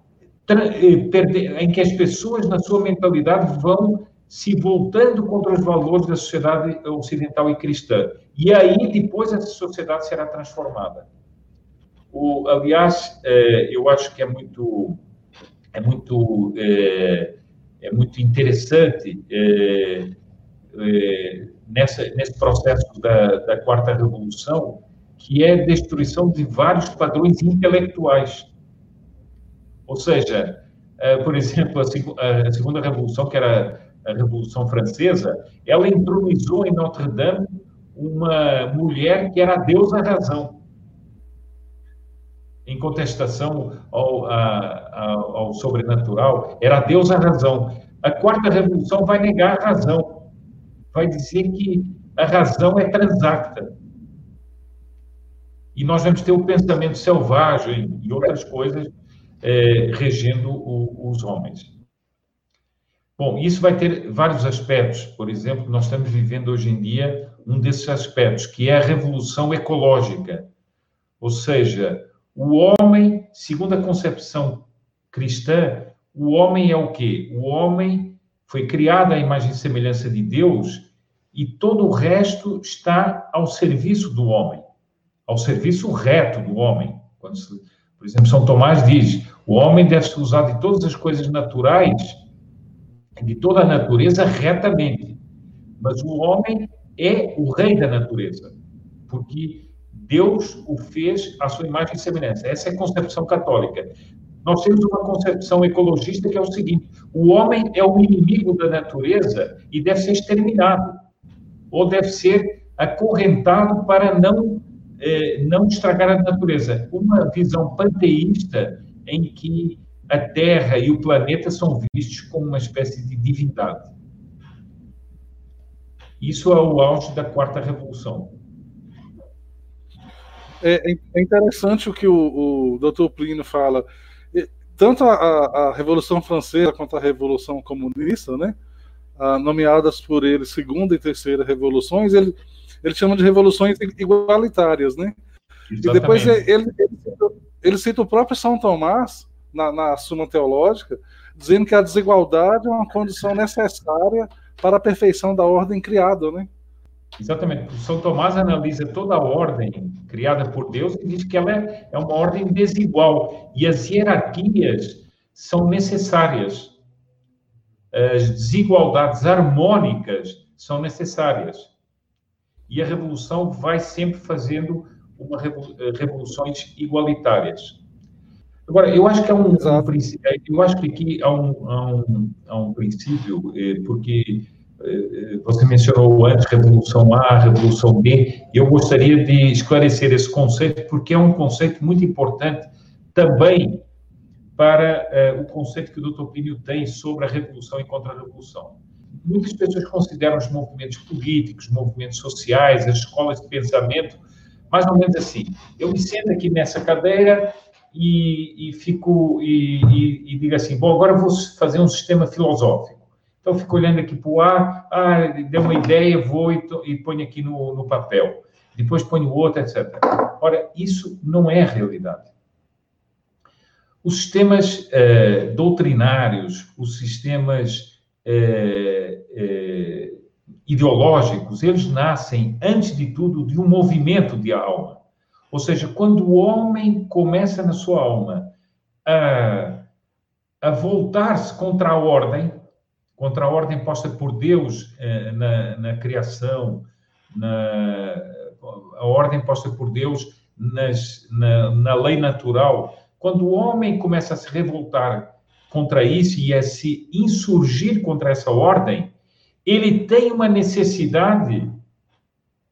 eh, em que as pessoas na sua mentalidade vão se voltando contra os valores da sociedade ocidental e cristã. E aí, depois, essa sociedade será transformada. O, aliás, é, eu acho que é muito, é muito, é, é muito interessante é nessa, nesse processo da, da Quarta Revolução, que é a destruição de vários padrões intelectuais. Ou seja, por exemplo, a, a Segunda Revolução, que era a Revolução Francesa, ela entronizou em Notre Dame uma mulher que era a deusa razão, em contestação ao, a, ao sobrenatural, era a deusa razão. A quarta revolução vai negar a razão, vai dizer que a razão é transacta. E nós vamos ter o pensamento selvagem e outras coisas é, regendo o, os homens. Bom, isso vai ter vários aspectos. Por exemplo, nós estamos vivendo hoje em dia um desses aspectos, que é a revolução ecológica. Ou seja, o homem, segundo a concepção cristã, o homem é o quê? O homem foi criado à imagem e semelhança de Deus e todo o resto está ao serviço do homem, ao serviço reto do homem. Quando por exemplo, São Tomás diz: o homem deve se usar de todas as coisas naturais de toda a natureza retamente. Mas o homem é o rei da natureza, porque Deus o fez à sua imagem e semelhança. Essa é a concepção católica. Nós temos uma concepção ecologista que é o seguinte: o homem é o inimigo da natureza e deve ser exterminado, ou deve ser acorrentado para não, eh, não estragar a natureza. Uma visão panteísta em que a Terra e o planeta são vistos como uma espécie de divindade. Isso é o auge da quarta revolução. é, é interessante o que o, o Dr. Plínio fala. Tanto a, a, Revolução Francesa quanto a Revolução Comunista, né, nomeadas por ele segunda e terceira revoluções, ele, ele chama de revoluções igualitárias, né? Exatamente. E depois ele, ele, ele, cita o próprio São Tomás na, na Suma Teológica, dizendo que a desigualdade é uma condição necessária para a perfeição da ordem criada, né? Exatamente. São Tomás analisa toda a ordem criada por Deus e diz que ela é, é uma ordem desigual e as hierarquias são necessárias. As desigualdades harmônicas são necessárias. E a revolução vai sempre fazendo uma eh, revoluções igualitárias. Agora, eu acho que há um, um princípio, eu acho que aqui há um, há um, há um princípio, eh, porque eh, você mencionou antes Revolução A, Revolução B, e eu gostaria de esclarecer esse conceito, porque é um conceito muito importante também para o conceito que o Dr. Plínio tem sobre a Revolução e Contra-Revolução. Muitas pessoas consideram os movimentos políticos, movimentos sociais, as escolas de pensamento, mais ou menos assim. Eu me sento aqui nessa cadeira e, e fico e, e, e digo assim, bom, agora vou fazer um sistema filosófico. Então, fico olhando aqui para o ar, ah, deu uma ideia, vou e, e ponho aqui no, no papel. Depois ponho outro, etc. Ora, isso não é realidade. Os sistemas uh, doutrinários, os sistemas uh, uh, ideológicos, eles nascem, antes de tudo, de um movimento de alma. Ou seja, quando o homem começa na sua alma a, a voltar-se contra a ordem, contra a ordem posta por Deus eh, na, na, criação, na, a ordem posta por Deus nas, na, na lei natural. Quando o homem começa a se revoltar contra isso e a se insurgir contra essa ordem, ele tem uma necessidade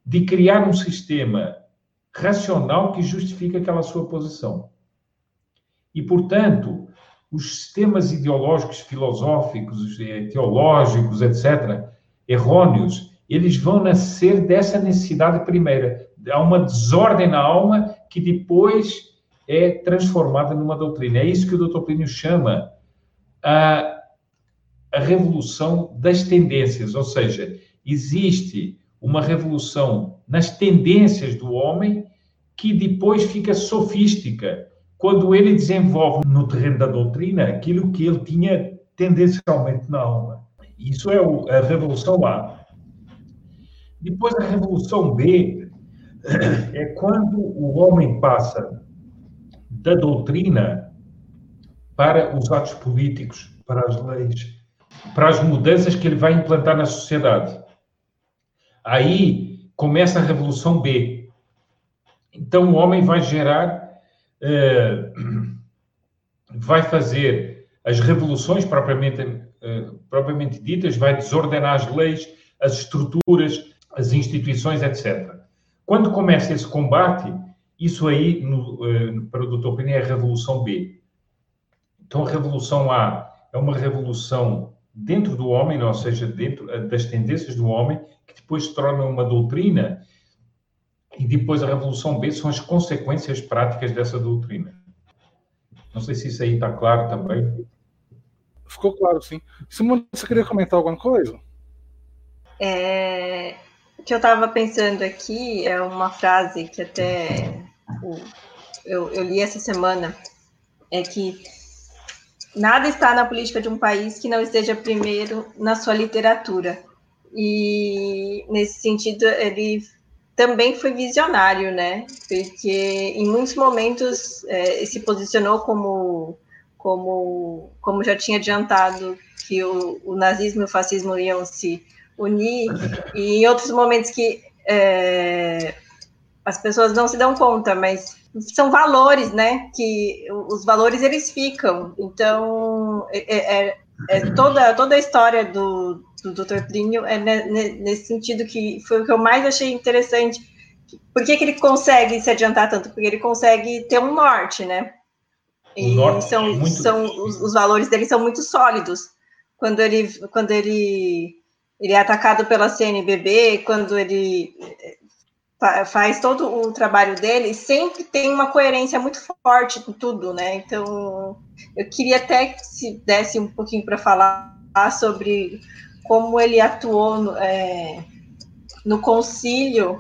de criar um sistema racional que justifique aquela sua posição. E, portanto, os sistemas ideológicos, filosóficos, eh, teológicos, etc., errôneos, eles vão nascer dessa necessidade primeira. Há uma desordem na alma que depois é transformada numa doutrina. É isso que o Dr. Plínio chama a, a revolução das tendências, ou seja, existe uma revolução nas tendências do homem que depois fica sofística, quando ele desenvolve no terreno da doutrina aquilo que ele tinha tendencialmente na alma. Isso é a Revolução A. Depois, a Revolução B é quando o homem passa da doutrina para os atos políticos, para as leis, para as mudanças que ele vai implantar na sociedade. Aí começa a Revolução B. Então, o homem vai gerar eh, vai fazer as revoluções propriamente, uh, propriamente ditas, vai desordenar as leis, as estruturas, as instituições, etc. Quando começa esse combate, isso aí, no, uh, para o Dr. Pini, é a Revolução B. Então, a Revolução A é uma revolução dentro do homem, ou seja, dentro das tendências do homem, depois se torna uma doutrina e depois a Revolução B são as consequências práticas dessa doutrina. Não sei se isso aí está claro também. Ficou claro, sim. Simone, você queria comentar alguma coisa? É, o que eu estava pensando aqui é uma frase que até eu, eu li essa semana, é que nada está na política de um país que não esteja primeiro na sua literatura. E nesse sentido, ele também foi visionário, né? Porque em muitos momentos é, se posicionou como, como, como já tinha adiantado que o, o nazismo e o fascismo iam se unir, e em outros momentos que é, as pessoas não se dão conta, mas são valores, né? Que os valores eles ficam. Então é, é, é, toda toda a história do, do Dr. Plínio é nesse sentido que foi o que eu mais achei interessante. Por que, que ele consegue se adiantar tanto? Porque ele consegue ter um norte, né? E norte são, é são os, os, valores dele são muito sólidos. Quando ele, quando ele, ele é atacado pela CNBB, quando ele faz todo o trabalho dele, sempre tem uma coerência muito forte com tudo, né? Então, eu queria até que se desse um pouquinho para falar sobre como ele atuou no, é, no concílio,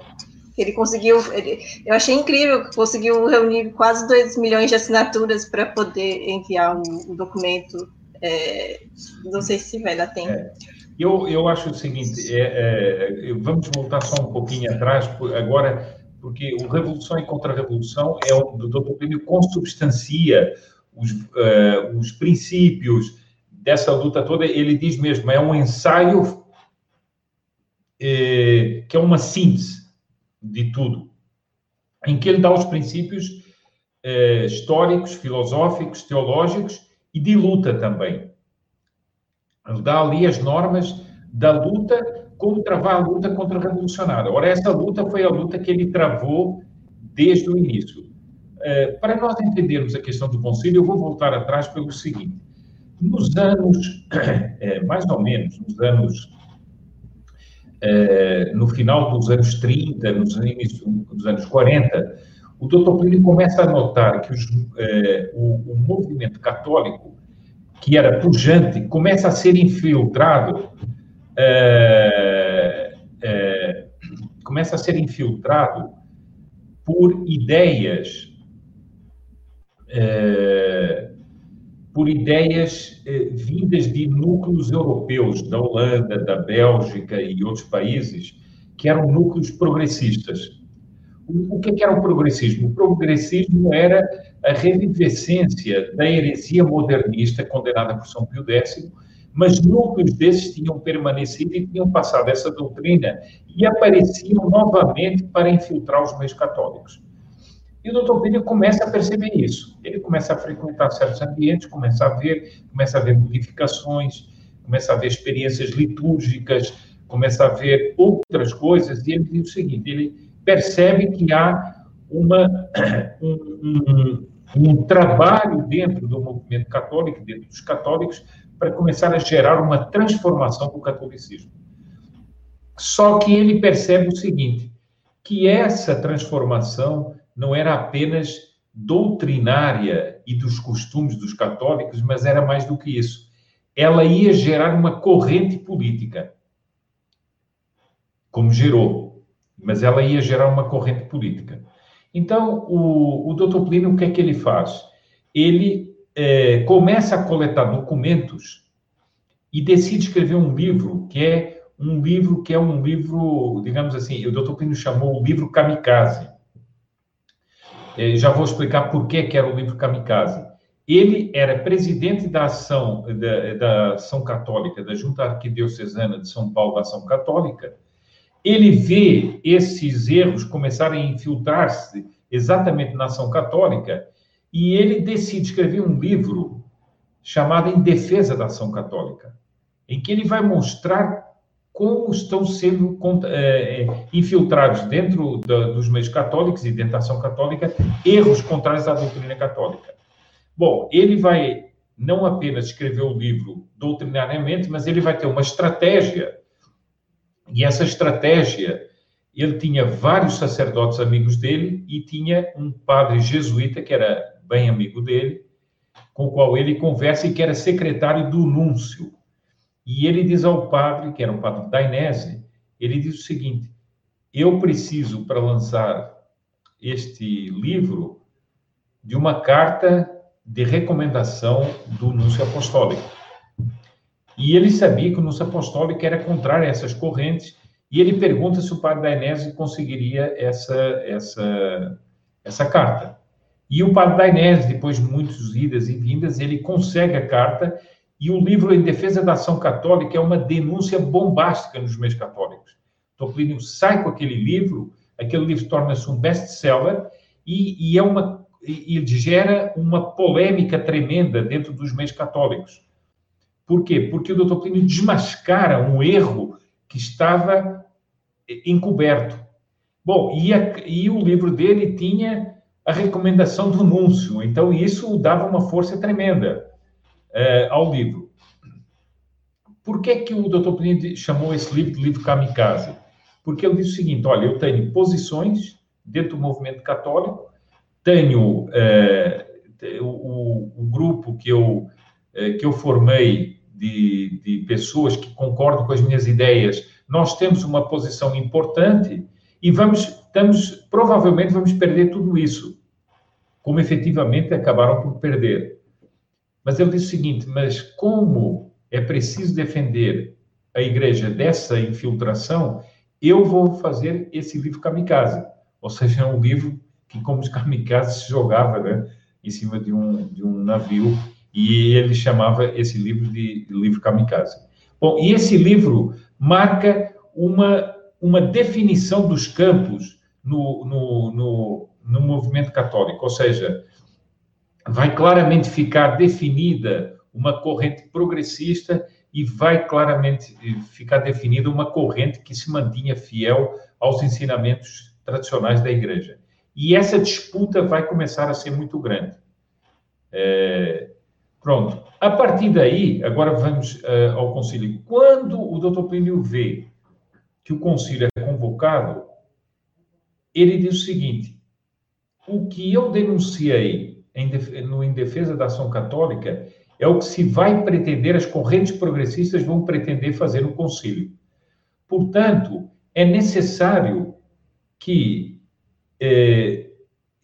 ele conseguiu, ele, eu achei incrível que conseguiu reunir quase 2 milhões de assinaturas para poder enviar o, o documento, é, não sei se vai dar tempo. É. Eu, eu acho o seguinte, é, é, vamos voltar só um pouquinho atrás, agora, porque o Revolução e Contra-Revolução é o Dr. Plínio consubstancia os, uh, os princípios dessa luta toda, ele diz mesmo, é um ensaio é, que é uma síntese de tudo, em que ele dá os princípios é, históricos, filosóficos, teológicos e de luta também dá ali as normas da luta, como travar a luta contra o revolucionário. Ora, essa luta foi a luta que ele travou desde o início. Eh, para nós entendermos a questão do concílio, eu vou voltar atrás pelo seguinte. Nos anos, é, mais ou menos, nos anos, é, no final dos anos 30, nos, início, nos anos 40, o doutor Plínio começa a notar que os, é, o, o movimento católico que era pujante, começa a ser infiltrado, é, é, começa a ser infiltrado por ideias, é, por ideias vindas de núcleos europeus, da Holanda, da Bélgica e outros países, que eram núcleos progressistas. O que era o progressismo? O progressismo era a revivescência da heresia modernista condenada por São Pio X, mas núcleos desses tinham permanecido e tinham passado essa doutrina e apareciam novamente para infiltrar os meios católicos. E o doutor Pílio começa a perceber isso. Ele começa a frequentar certos ambientes, começa a ver, começa a ver modificações, começa a ver experiências litúrgicas, começa a ver outras coisas, e ele diz o seguinte, ele percebe que há uma, um, um, um trabalho dentro do movimento católico, dentro dos católicos, para começar a gerar uma transformação do catolicismo. Só que ele percebe o seguinte, que essa transformação não era apenas doutrinária e dos costumes dos católicos, mas era mais do que isso. Ela ia gerar uma corrente política, como gerou, mas ela ia gerar uma corrente política. Então, o, o doutor Plínio, o que é que ele faz? Ele é, começa a coletar documentos e decide escrever um livro que é um livro que é um livro, digamos assim, o doutor Plínio chamou o livro Kamikaze. É, já vou explicar por que, que era o livro Kamikaze. Ele era presidente da ação, da, da ação católica, da Junta Arquidiocesana de São Paulo, da Ação Católica, ele vê esses erros começarem a infiltrar-se exatamente na ação católica e ele decide escrever um livro chamado Em Defesa da Ação Católica, em que ele vai mostrar como estão sendo é, infiltrados dentro da, dos meios católicos e dentro da ação católica erros contrários à doutrina católica. Bom, ele vai não apenas escrever o livro doutrinariamente, mas ele vai ter uma estratégia e essa estratégia, ele tinha vários sacerdotes amigos dele e tinha um padre jesuíta que era bem amigo dele, com o qual ele conversa e que era secretário do núncio. E ele diz ao padre, que era o padre Dainese, ele diz o seguinte: eu preciso para lançar este livro de uma carta de recomendação do núncio apostólico. E ele sabia que o núncio apostólico era contrário a essas correntes, e ele pergunta se o padre Dainese conseguiria essa, essa, essa carta. E o padre Dainese, depois de muitas idas e vindas, ele consegue a carta, e o livro Em Defesa da Ação Católica é uma denúncia bombástica nos meios católicos. Toplínio sai com aquele livro, aquele livro torna-se um best-seller, e, e, é uma, gera uma polêmica tremenda dentro dos meios católicos. Por quê? Porque o Dr. Plínio desmascara um erro que estava encoberto. Bom, e, a, e, o livro dele tinha a recomendação do núncio, então isso dava uma força tremenda é, ao livro. Por que, que o Dr. Plínio chamou esse livro de livro kamikaze? porque ele diz o seguinte: olha, eu tenho posições dentro do movimento católico, tenho eh, o, o, grupo que eu, eh, que eu formei de, de pessoas que concordam com as minhas ideias, nós temos uma posição importante e vamos, estamos, provavelmente vamos perder tudo isso, como efetivamente acabaram por perder. Mas ele diz o seguinte: mas como é preciso defender a igreja dessa infiltração, eu vou fazer esse livro kamikaze. Ou seja, é um livro que, como os kamikazes, se jogava né, em cima de um, de um navio, e ele chamava esse livro de livro kamikaze. Bom, e esse livro marca uma, uma definição dos campos no, no, no, no movimento católico, ou seja, vai claramente ficar definida uma corrente progressista e vai claramente eh, ficar definida uma corrente que se mantinha fiel aos ensinamentos tradicionais da igreja. E essa disputa vai começar a ser muito grande. É, pronto. A partir daí, agora vamos uh, ao concílio. Quando o doutor Plínio vê que o concílio é convocado, ele diz o seguinte: o que eu denunciei no, em defesa da ação católica é o que se vai pretender, as correntes progressistas vão pretender fazer no concílio. Portanto, é necessário que é,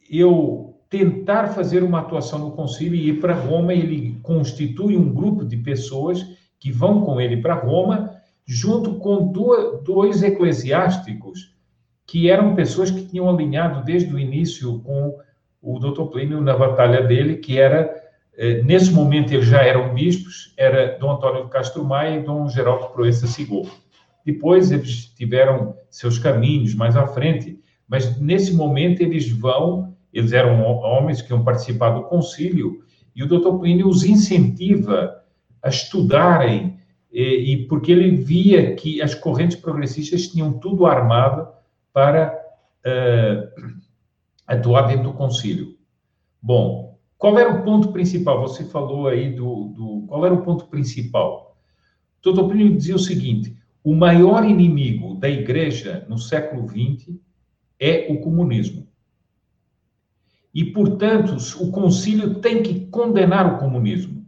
eu tentar fazer uma atuação no concílio e ir para Roma, ele constitui um grupo de pessoas que vão com ele para Roma, junto com dois eclesiásticos que eram pessoas que tinham alinhado desde o início com o Dr. Plínio na batalha dele, que era eh, nesse momento eles já eram bispos, era Dom Antônio de Castro Maia e Dom Geraldo Proença Sigor. Depois eles tiveram seus caminhos mais à frente, mas nesse momento eles vão, eles eram homens que iam participar do concílio, e o Dr. Plínio os incentiva a estudarem, e, e, porque ele via que as correntes progressistas tinham tudo armado para uh, atuar dentro do concílio. Bom, qual era o ponto principal? Você falou aí do. do qual era o ponto principal? Doutor Plínio dizia o seguinte: o maior inimigo da igreja no século XX é o comunismo. E, portanto, o concílio tem que condenar o comunismo,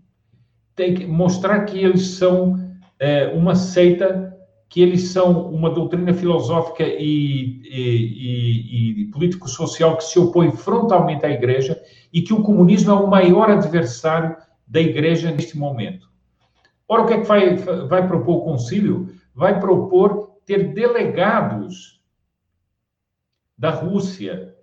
tem que mostrar que eles são é, uma seita que eles são uma doutrina filosófica e, e, e político-social que se opõe frontalmente à Igreja e que o comunismo é o maior adversário da Igreja neste momento. Ora, o que é que vai, vai propor o concílio? Vai propor ter delegados da Rússia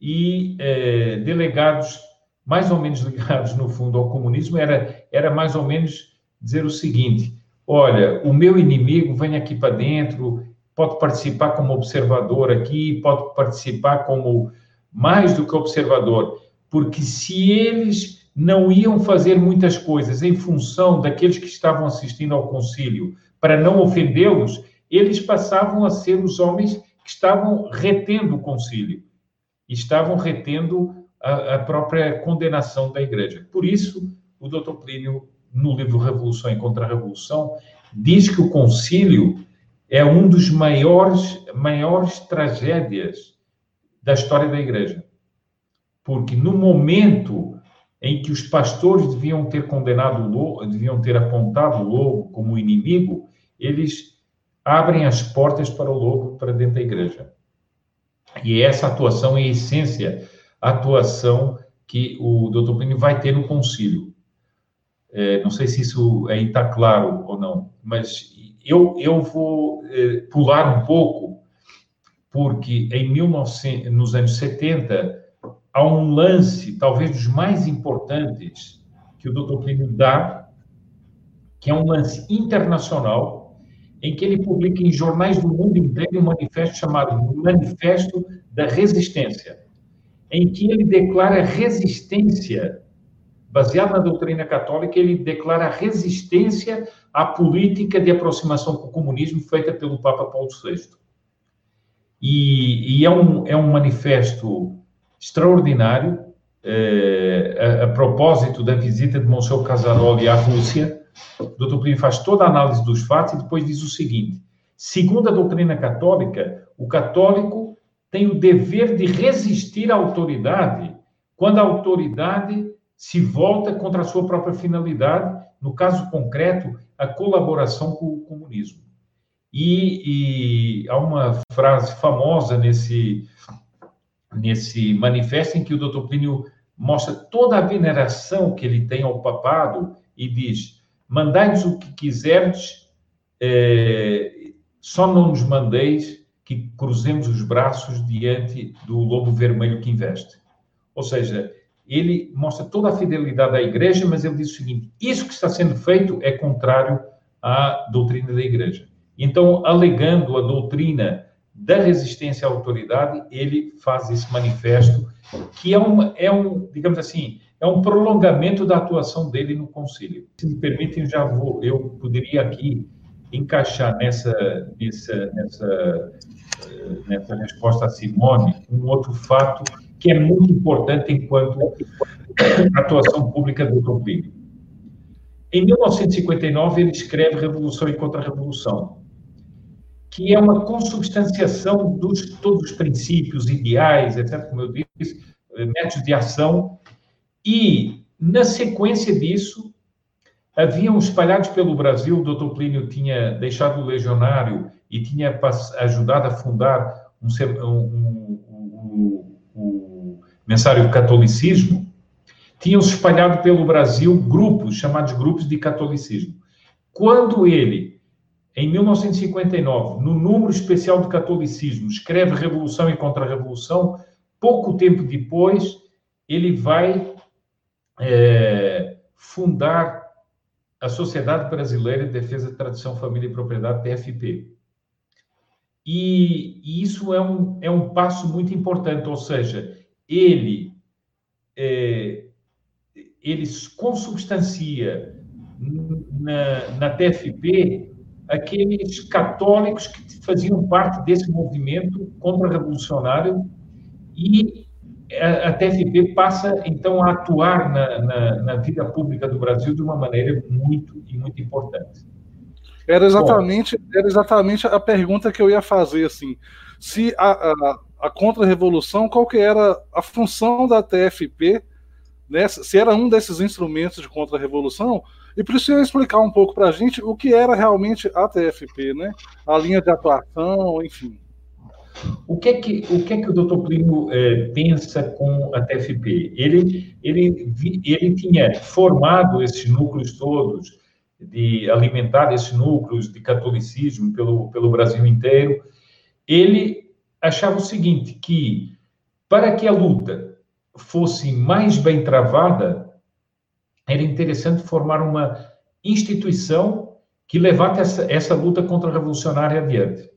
e é, delegados mais ou menos ligados, no fundo, ao comunismo, era, era mais ou menos dizer o seguinte: olha, o meu inimigo vem aqui para dentro, pode participar como observador aqui, pode participar como mais do que observador, porque se eles não iam fazer muitas coisas em função daqueles que estavam assistindo ao concílio, para não ofendê-los, eles passavam a ser os homens que estavam retendo o concílio, estavam retendo a, a própria condenação da igreja. Por isso, o doutor Plínio no livro Revolução e Contra-Revolução, diz que o concílio é um dos maiores, maiores tragédias da história da igreja. Porque no momento em que os pastores deviam ter condenado o deviam ter apontado o lobo como inimigo, eles abrem as portas para o lobo para dentro da igreja. E essa atuação é a essência, a atuação que o doutor Plínio vai ter no concílio. É, não sei se isso aí está claro ou não, mas eu, eu vou é, pular um pouco, porque em 1900, nos anos 70 há um lance, talvez dos mais importantes, que o Dr. Plínio dá, que é um lance internacional, em que ele publica em jornais do mundo inteiro um manifesto chamado Manifesto da Resistência, em que ele declara resistência baseado na doutrina católica, ele declara resistência à política de aproximação com o comunismo feita pelo Papa Paulo VI. E, e é, um, é um manifesto extraordinário, é, a, a, propósito da visita de Monsenhor Casaroli à Rússia. O Dr. Plínio faz toda a análise dos fatos e depois diz o seguinte: Segundo a doutrina católica, o católico tem o dever de resistir à autoridade quando a autoridade se volta contra a sua própria finalidade, no caso concreto, a colaboração com o comunismo. E, e há uma frase famosa nesse, nesse manifesto em que o doutor Plínio mostra toda a veneração que ele tem ao papado e diz: mandai-nos o que quiserdes, é, só não nos mandeis que cruzemos os braços diante do lobo vermelho que investe. Ou seja, ele mostra toda a fidelidade à igreja, mas ele diz o seguinte: isso que está sendo feito é contrário à doutrina da igreja. Então, alegando a doutrina da resistência à autoridade, ele faz esse manifesto, que é, é um, digamos assim, é um prolongamento da atuação dele no concílio. Se me permitem, já vou, eu poderia aqui encaixar nessa, nessa, nessa, eh, nessa resposta a Simone um outro fato que é muito importante enquanto atuação pública do Topini. Em 1959, ele escreve Revolução e Contra-Revolução, que é uma consubstanciação dos todos os princípios, ideais, etc., como eu disse, eh, métodos de ação, e, na sequência disso, haviam espalhados pelo Brasil, o doutor Plínio tinha deixado o legionário e tinha ajudado a fundar um, um, mensário catolicismo, tinham se espalhado pelo Brasil grupos, chamados grupos de catolicismo. Quando ele, em 1959, no número especial de catolicismo, escreve Revolução e Contra-Revolução, pouco tempo depois, ele vai é, fundar a Sociedade Brasileira de Defesa de Tradição, Família e Propriedade, TFP. E, e isso é um, é um passo muito importante, ou seja, ele, é, ele consubstancia na, na TFP aqueles católicos que faziam parte desse movimento contra-revolucionário e a, TFP passa, então, a atuar na, na, na, vida pública do Brasil de uma maneira muito e muito importante. Era exatamente, era exatamente a pergunta que eu ia fazer, assim, se a, a, a contra-revolução, qual que era a função da TFP, né, se era um desses instrumentos de contra-revolução, e precisa explicar um pouco para a gente o que era realmente a TFP, né? A linha de atuação, enfim. O que é que o, que é que o Dr. Plínio eh, pensa com a TFP? Ele, ele, ele tinha formado esses núcleos todos, de alimentar esses núcleos de catolicismo pelo, pelo Brasil inteiro. Ele achava o seguinte, que para que a luta fosse mais bem travada, era interessante formar uma instituição que levasse essa, essa luta contra-revolucionária adiante.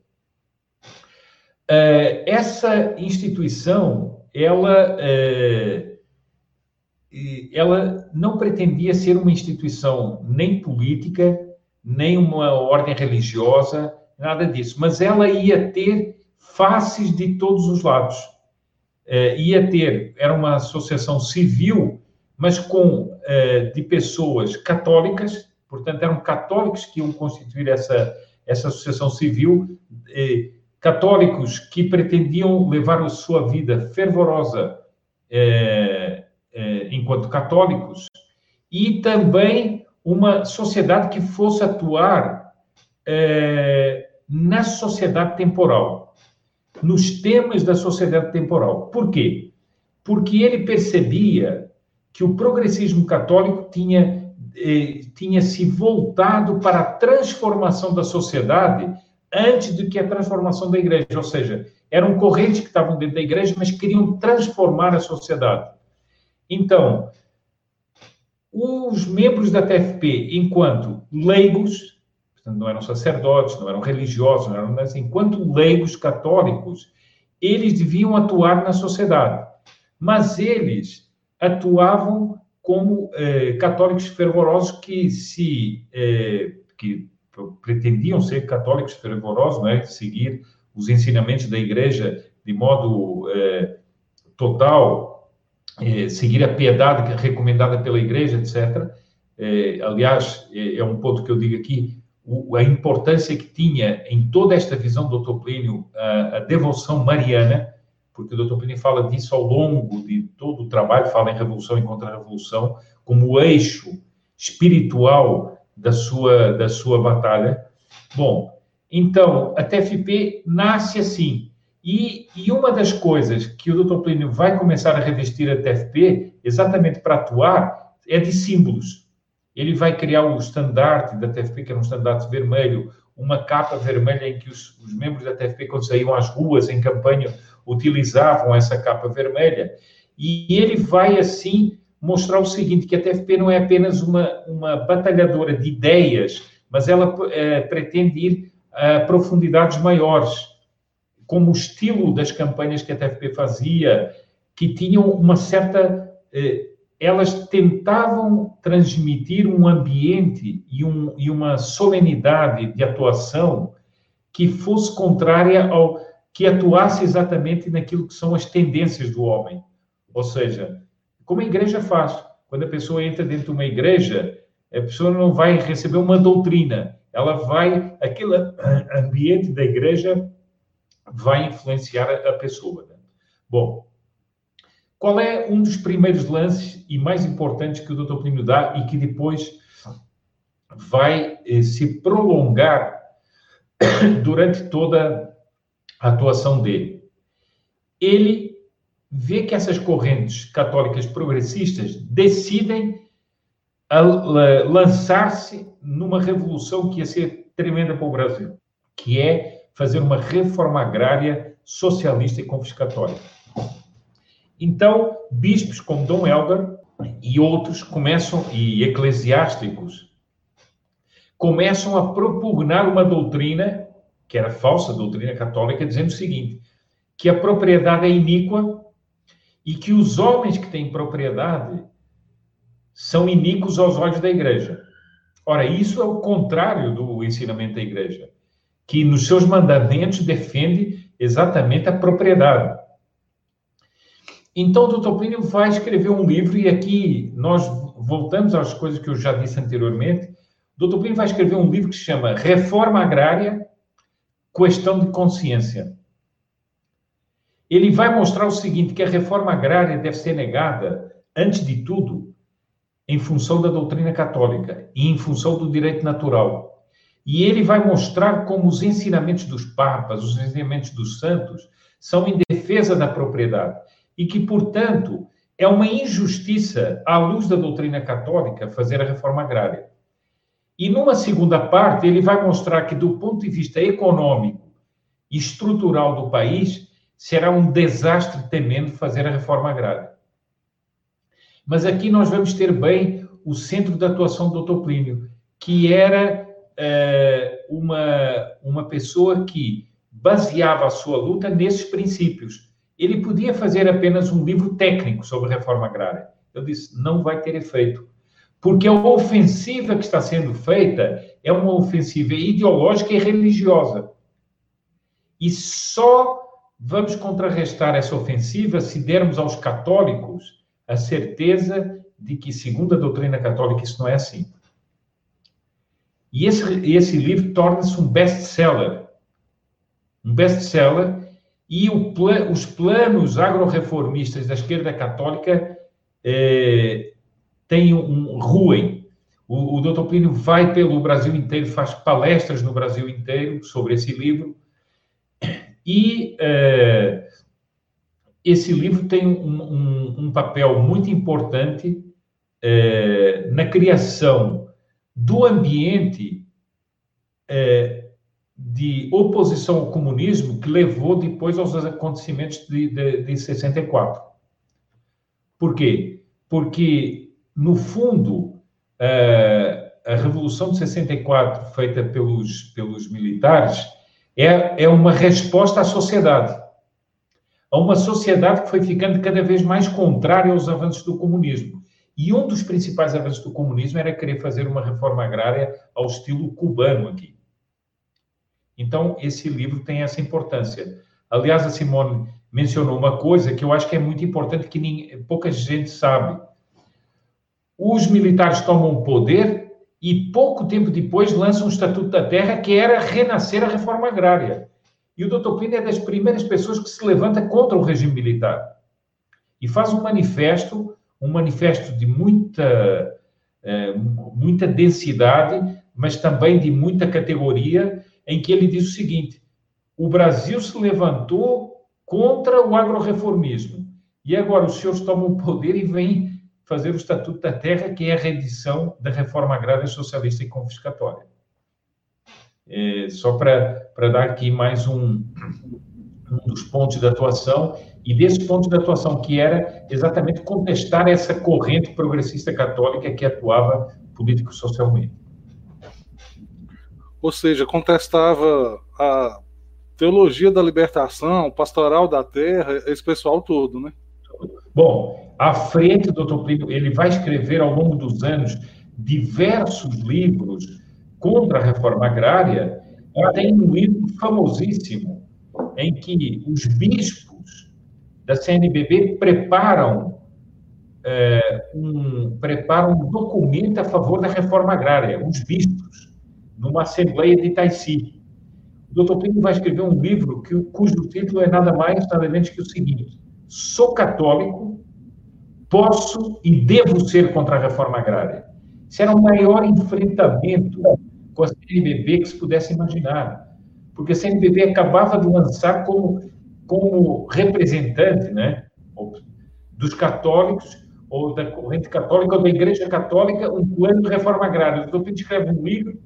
Eh, essa instituição, ela, eh, ela não pretendia ser uma instituição nem política, nem uma ordem religiosa, nada disso, mas ela ia ter faces de todos os lados. Eh, ia ter, era uma associação civil, mas com de pessoas católicas, portanto, eram católicos que iam constituir essa, essa associação civil, católicos que pretendiam levar a sua vida fervorosa é, é, enquanto católicos e também uma sociedade que fosse atuar é, na sociedade temporal, nos temas da sociedade temporal. Por quê? Porque ele percebia que o progressismo católico tinha, eh, tinha se voltado para a transformação da sociedade antes do que a transformação da igreja, ou seja, eram correntes que estavam dentro da igreja, mas queriam transformar a sociedade. Então, os membros da TFP, enquanto leigos, não eram sacerdotes, não eram religiosos, não eram, mas enquanto leigos católicos, eles deviam atuar na sociedade, mas eles atuavam como eh, católicos fervorosos que se eh, que pretendiam ser católicos fervorosos, né, seguir os ensinamentos da igreja de modo é, total, é, seguir a piedade recomendada pela igreja, etc. É, aliás, é, é, um ponto que eu digo aqui, a importância que tinha em toda esta visão do Dr. Plínio a, a devoção mariana, porque o Dr. Plínio fala disso ao longo de todo o trabalho, fala em revolução e contra-revolução, como eixo espiritual da sua, da sua batalha. Bom, então, a TFP nasce assim. E, e uma das coisas que o Dr. Plínio vai começar a revestir a TFP, exatamente para atuar, é de símbolos. Ele vai criar o estandarte da TFP, que era um estandarte vermelho, uma capa vermelha em que os, os membros da TFP, quando saíam às ruas em campanha, utilizavam essa capa vermelha. E ele vai, assim, mostrar o seguinte, que a TFP não é apenas uma, uma batalhadora de ideias, mas ela é, pretende ir a profundidades maiores, como o estilo das campanhas que a TFP fazia, que tinham uma certa... Eh, elas tentavam transmitir um ambiente e, um, e uma solenidade de atuação que fosse contrária ao que atuasse exatamente naquilo que são as tendências do homem. Ou seja, como a igreja faz. Quando a pessoa entra dentro de uma igreja, a pessoa não vai receber uma doutrina, ela vai, aquele ambiente da igreja vai influenciar a, pessoa. Né? Bom, qual é um dos primeiros lances e mais importantes que o Dr. Plínio dá e que depois vai eh, se prolongar durante toda a atuação dele? Ele vê que essas correntes católicas progressistas decidem lançar-se numa revolução que ia ser tremenda para o Brasil, que é fazer uma reforma agrária socialista e confiscatória. Então, bispos como Dom Helder e outros começam, e eclesiásticos, começam a propugnar uma doutrina, que era falsa, doutrina católica, dizendo o seguinte, que a propriedade é iníqua e que os homens que têm propriedade são iníquos aos olhos da igreja. Ora, isso é o contrário do ensinamento da igreja, que nos seus mandamentos defende exatamente a propriedade. Então, doutor Plínio vai escrever um livro, e aqui nós voltamos às coisas que eu já disse anteriormente. Doutor Plínio vai escrever um livro que se chama Reforma Agrária, Questão de Consciência ele vai mostrar o seguinte, que a reforma agrária deve ser negada, antes de tudo, em função da doutrina católica e em função do direito natural. E ele vai mostrar como os ensinamentos dos papas, os ensinamentos dos santos, são em defesa da propriedade e que, portanto, é uma injustiça, à luz da doutrina católica, fazer a reforma agrária. E numa segunda parte, ele vai mostrar que, do ponto de vista econômico e estrutural do país, será um desastre tremendo fazer a reforma agrária. Mas aqui nós vamos ter bem o centro de atuação do Dr. Plínio, que era uh, uma, uma pessoa que baseava a sua luta nesses princípios. Ele podia fazer apenas um livro técnico sobre reforma agrária. Eu disse, não vai ter efeito. Porque a ofensiva que está sendo feita é uma ofensiva ideológica e religiosa. E só Vamos contrarrestar essa ofensiva se dermos aos católicos a certeza de que, segundo a doutrina católica, isso não é assim. E esse, esse livro torna-se um best-seller. Um best-seller e os planos agroreformistas da esquerda católica eh, têm um ruem. O, o Dr. Plínio vai pelo Brasil inteiro, faz palestras no Brasil inteiro sobre esse livro e é, esse livro tem um, um, um papel muito importante é, na criação do ambiente é, de oposição ao comunismo que levou depois aos acontecimentos de, de, de 64. Por quê? Porque, no fundo, a Revolução de 64, feita pelos, pelos militares, é, é uma resposta à sociedade. A uma sociedade que foi ficando cada vez mais contrária aos avanços do comunismo. E um dos principais avanços do comunismo era querer fazer uma reforma agrária ao estilo cubano aqui. Então, esse livro tem essa importância. Aliás, a Simone mencionou uma coisa que eu acho que é muito importante, que nem, pouca gente sabe. Os militares tomam o poder e pouco tempo depois lança um Estatuto da Terra que era renascer a reforma agrária. E o doutor Plínio é das primeiras pessoas que se levanta contra o regime militar. E faz um manifesto, um manifesto de muita, eh, muita densidade, mas também de muita categoria, em que ele diz o seguinte: o Brasil se levantou contra o agroreformismo. E agora os senhores tomam o poder e vêm fazer o Estatuto da Terra, que é a redição da reforma agrária socialista e confiscatória. É, só para dar aqui mais um, um dos pontos de atuação, e desse ponto de atuação que era exatamente contestar essa corrente progressista católica que atuava político-socialmente. Ou seja, contestava a teologia da libertação, pastoral da terra, esse pessoal todo, né? Bom, à frente do Dr. Plínio, ele vai escrever ao longo dos anos diversos livros contra a reforma agrária. Tem um livro famosíssimo em que os bispos da CNBB preparam é, um, preparam um documento a favor da reforma agrária, os bispos, numa assembleia de Itaici. O Dr. Plínio vai escrever um livro que, cujo título é nada mais, nada menos que o seguinte: Sou católico, posso e devo ser contra a reforma agrária. Isso era o maior enfrentamento com a CNBB que se pudesse imaginar. Porque a CNBB acabava de lançar como, como representante né, dos católicos, ou da corrente católica, ou da Igreja Católica, um plano de reforma agrária. O doutor escreve um livro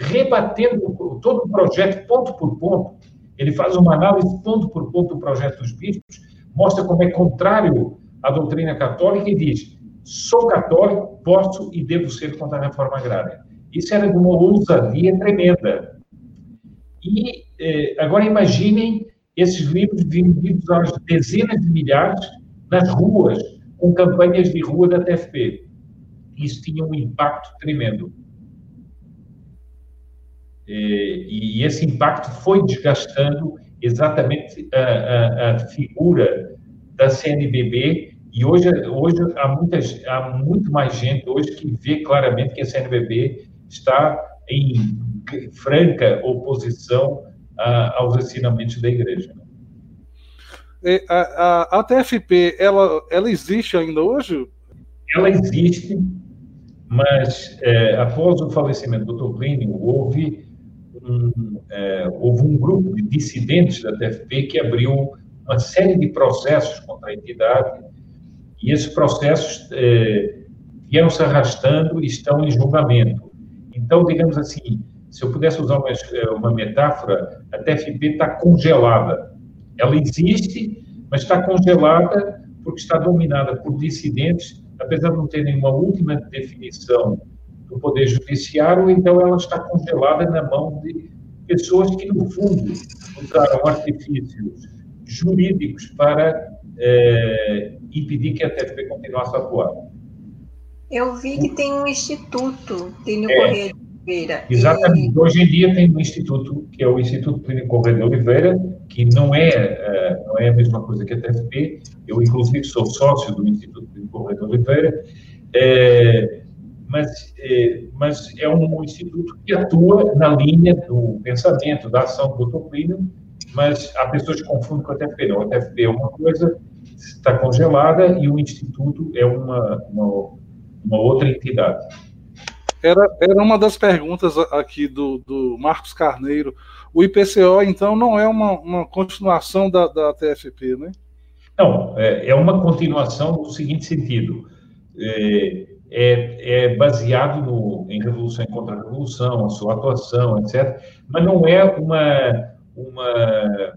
rebatendo todo o projeto, ponto por ponto. Ele faz uma análise ponto por ponto do projeto dos bispos, mostra como é contrário à doutrina católica e diz: sou católico, posso e devo ser contra a reforma agrária. Isso era uma ousadia tremenda. E eh, agora imaginem esses livros vendidos às dezenas de milhares nas ruas, com campanhas de rua da TFP. Isso tinha um impacto tremendo. Eh, e esse impacto foi desgastando exatamente a, a, a figura da CNBB e hoje, hoje há, muitas, há muito mais gente hoje que vê claramente que a CNBB está em franca oposição a, aos ensinamentos da igreja. A, a, a, TFP, ela, ela existe ainda hoje? Ela existe, mas é, após o falecimento do Dr. Plínio, houve um, é, houve um grupo de dissidentes da TFP que abriu uma série de processos contra a entidade e esses processos é, vieram se arrastando e estão em julgamento. Então, digamos assim, se eu pudesse usar uma, é, uma metáfora, a TFP está congelada. Ela existe, mas está congelada porque está dominada por dissidentes, apesar de não ter nenhuma última definição do Poder Judiciário, então ela está congelada na mão de pessoas que, no fundo, usaram artifícios jurídicos para é, impedir que a TFP continuasse a atuar. Eu vi que tem um instituto, tem no é, Correia de Oliveira. Exatamente. E... Hoje em dia tem um instituto, que é o Instituto Clínico Correia de Oliveira, que não é, uh, não é a mesma coisa que a TFP. Eu, inclusive, sou sócio do Instituto Clínico Correia de Oliveira. É, mas, é, mas é um instituto que atua na linha do pensamento, da ação do Plínio, mas há pessoas que confundem com a TFP. Não, a TFP é uma coisa, está congelada, e o instituto é uma, uma, uma outra entidade. Era, era uma das perguntas aqui do, do Marcos Carneiro. O IPCO, então, não é uma, uma continuação da, da TFP, né? Não, é, é uma continuação no seguinte sentido. É, é, é baseado no, em Revolução e Contra-Revolução, a sua atuação, etc. Mas não é uma, uma,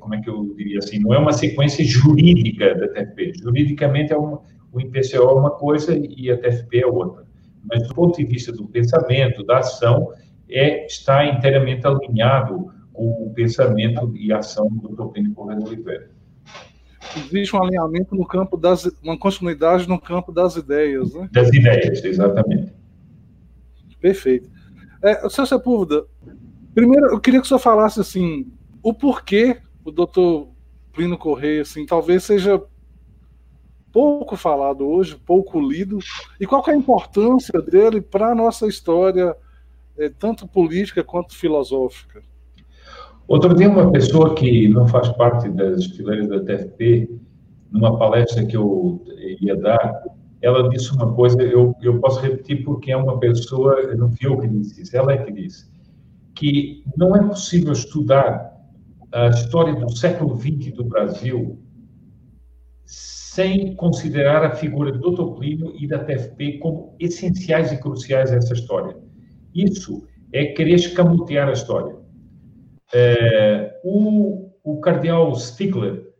como é que eu diria assim, não é uma sequência jurídica da TFP. Juridicamente, é uma, o IPCO é uma coisa e a TFP é outra. Mas do ponto de vista do pensamento, da ação, é, está inteiramente alinhado com o pensamento e ação do Dr. Plínio Correia Oliveira existe um alinhamento no campo das. uma continuidade no campo das ideias, né? Das ideias, exatamente. Perfeito. É, seu Sepúlveda, primeiro eu queria que o senhor falasse assim, o porquê o doutor Plínio Correia, assim, talvez seja pouco falado hoje, pouco lido, e qual é a importância dele para a nossa história, é, tanto política quanto filosófica? Outro dia, uma pessoa que não faz parte das fileiras da TFP, numa palestra que eu ia dar, ela disse uma coisa, eu, eu posso repetir porque é uma pessoa, não fui eu que disse isso, ela é que disse, que não é possível estudar a história do século XX do Brasil sem considerar a figura do Dr. Plínio e da TFP como essenciais e cruciais a essa história. Isso é querer escamotear a história. É, o, o cardeal Stickler,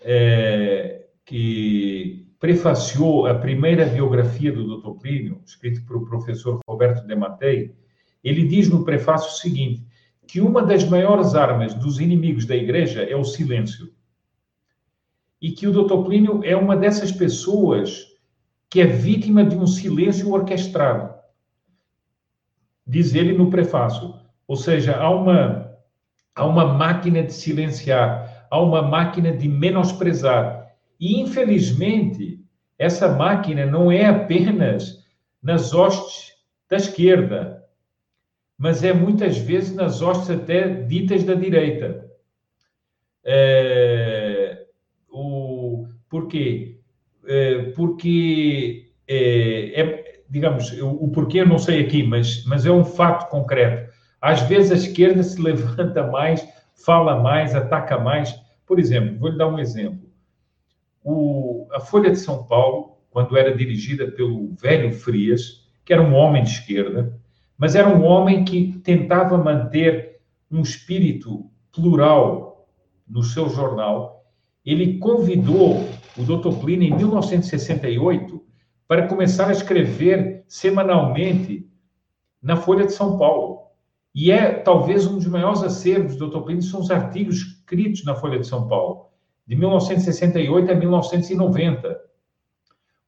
é, que prefaciou a primeira biografia do Dr. Plínio, escrita por o professor Roberto de Matei, ele diz no prefácio o seguinte, que uma das maiores armas dos inimigos da igreja é o silêncio. E que o Dr. Plínio é uma dessas pessoas que é vítima de um silêncio orquestrado. Diz ele no prefácio. Ou seja, há uma, há uma máquina de silenciar, há uma máquina de menosprezar, e, infelizmente, essa máquina não é apenas nas hostes da esquerda, mas é muitas vezes nas hostes até ditas da direita. É, o, por quê? É, porque, é, é, digamos, o, o porquê eu não sei aqui, mas, mas é um fato concreto. Às vezes a esquerda se levanta mais, fala mais, ataca mais. Por exemplo, vou lhe dar um exemplo o, a Folha de São Paulo, quando era dirigida pelo velho Frias, que era um homem de esquerda, mas era um homem que tentava manter um espírito plural no seu jornal. Ele convidou o Dr. Plínio em 1968 para começar a escrever semanalmente na Folha de São Paulo. E é talvez um dos maiores acervos do Dr. Plínio são os artigos escritos na Folha de São Paulo de 1968 a 1990.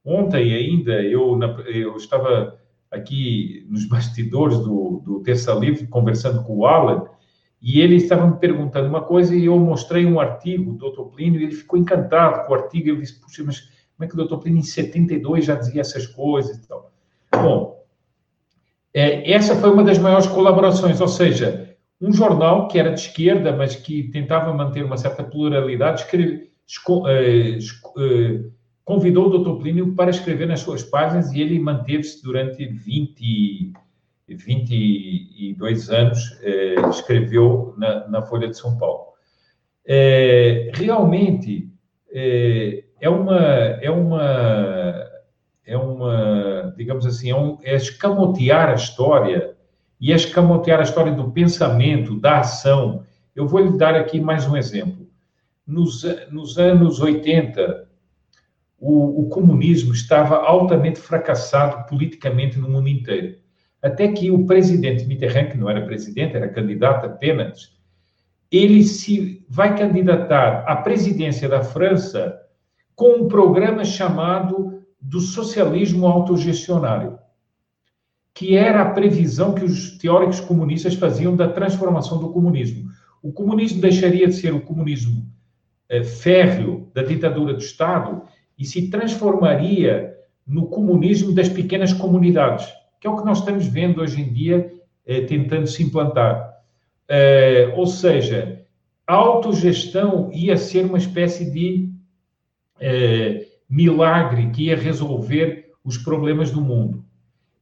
Ontem ainda eu, eu estava aqui nos bastidores do, do Terça Livre conversando com o Alan e ele estava me perguntando uma coisa e eu mostrei um artigo do Dr. Plínio e ele ficou encantado com o artigo. Eu disse, puxa, mas como é que o Dr. Plínio em 72 já dizia essas coisas e tal? Bom, é, essa foi uma das maiores colaborações, ou seja, um jornal que era de esquerda, mas que tentava manter uma certa pluralidade, escreve, esco, eh, esco, eh, convidou o Dr. Plínio para escrever nas suas páginas e ele manteve-se durante 20, 22 anos, eh, escreveu na, na, Folha de São Paulo. É, realmente, é, é, uma, é uma, é uma, digamos assim, é, um, é escamotear a história e escamotear a história do pensamento, da ação. Eu vou lhe dar aqui mais um exemplo. Nos, nos anos 80, o, o, comunismo estava altamente fracassado politicamente no mundo inteiro. Até que o presidente Mitterrand, que não era presidente, era candidato apenas, ele se vai candidatar à presidência da França com um programa chamado do socialismo autogestionário que era a previsão que os teóricos comunistas faziam da transformação do comunismo. O comunismo deixaria de ser o comunismo eh, férreo da ditadura do Estado e se transformaria no comunismo das pequenas comunidades, que é o que nós estamos vendo hoje em dia eh, tentando se implantar. Eh, ou seja, a autogestão ia ser uma espécie de eh, milagre que ia resolver os problemas do mundo.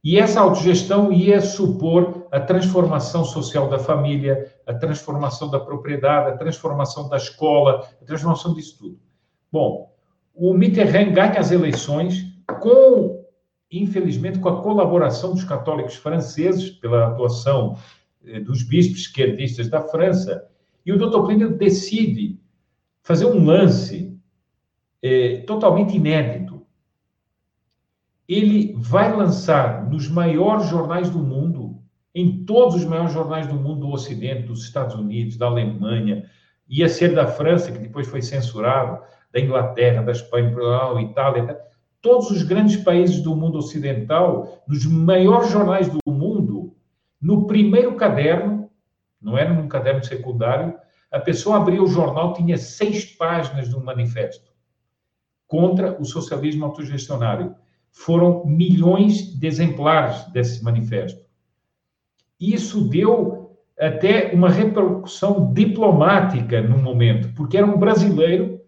E essa autogestão ia supor a transformação social da família, a transformação da propriedade, a transformação da escola, a transformação disso tudo. Bom, o Mitterrand ganha as eleições com, infelizmente, com a colaboração dos católicos franceses, pela atuação eh, dos bispos esquerdistas da França, e o Dr. Plínio decide fazer um lance eh, totalmente inédito. Ele vai lançar nos maiores jornais do mundo, em todos os maiores jornais do mundo do Ocidente, dos Estados Unidos, da Alemanha, ia ser da França, que depois foi censurado, da Inglaterra, da Espanha, da Itália, todos os grandes países do mundo ocidental, nos maiores jornais do mundo, no primeiro caderno, não era num caderno secundário, a pessoa abria o jornal, tinha seis páginas de um manifesto contra o socialismo autogestionário. Foram milhões de exemplares desse manifesto. Isso deu até uma repercussão diplomática no momento, porque era um brasileiro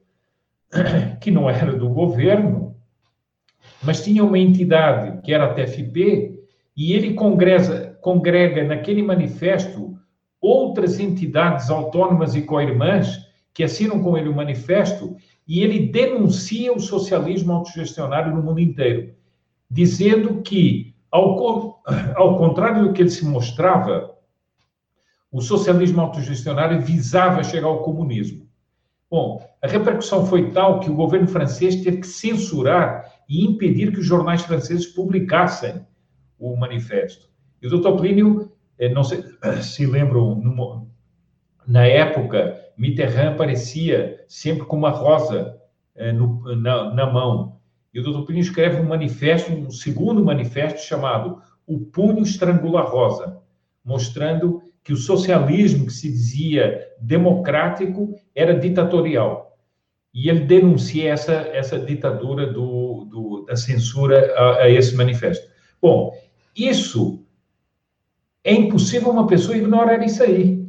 que não era do governo, mas tinha uma entidade que era a TFP, e ele congrega, congrega naquele manifesto outras entidades autônomas e co-irmãs que assinam com ele o manifesto e ele denuncia o socialismo autogestionário no mundo inteiro, dizendo que, ao, ao contrário do que ele se mostrava, o socialismo autogestionário visava chegar ao comunismo. Bom, a repercussão foi tal que o governo francês teve que censurar e impedir que os jornais franceses publicassem o manifesto. E o doutor Plínio, eh, não sei se lembram, na época, Mitterrand aparecia sempre com uma rosa eh, no, na, na, mão. E o doutor Plínio escreve um manifesto, um segundo manifesto chamado O Punho Estrangula a Rosa, mostrando que o socialismo que se dizia democrático era ditatorial. E ele denuncia essa, essa ditadura do, do da censura a, a esse manifesto. Bom, isso é impossível uma pessoa ignorar isso aí.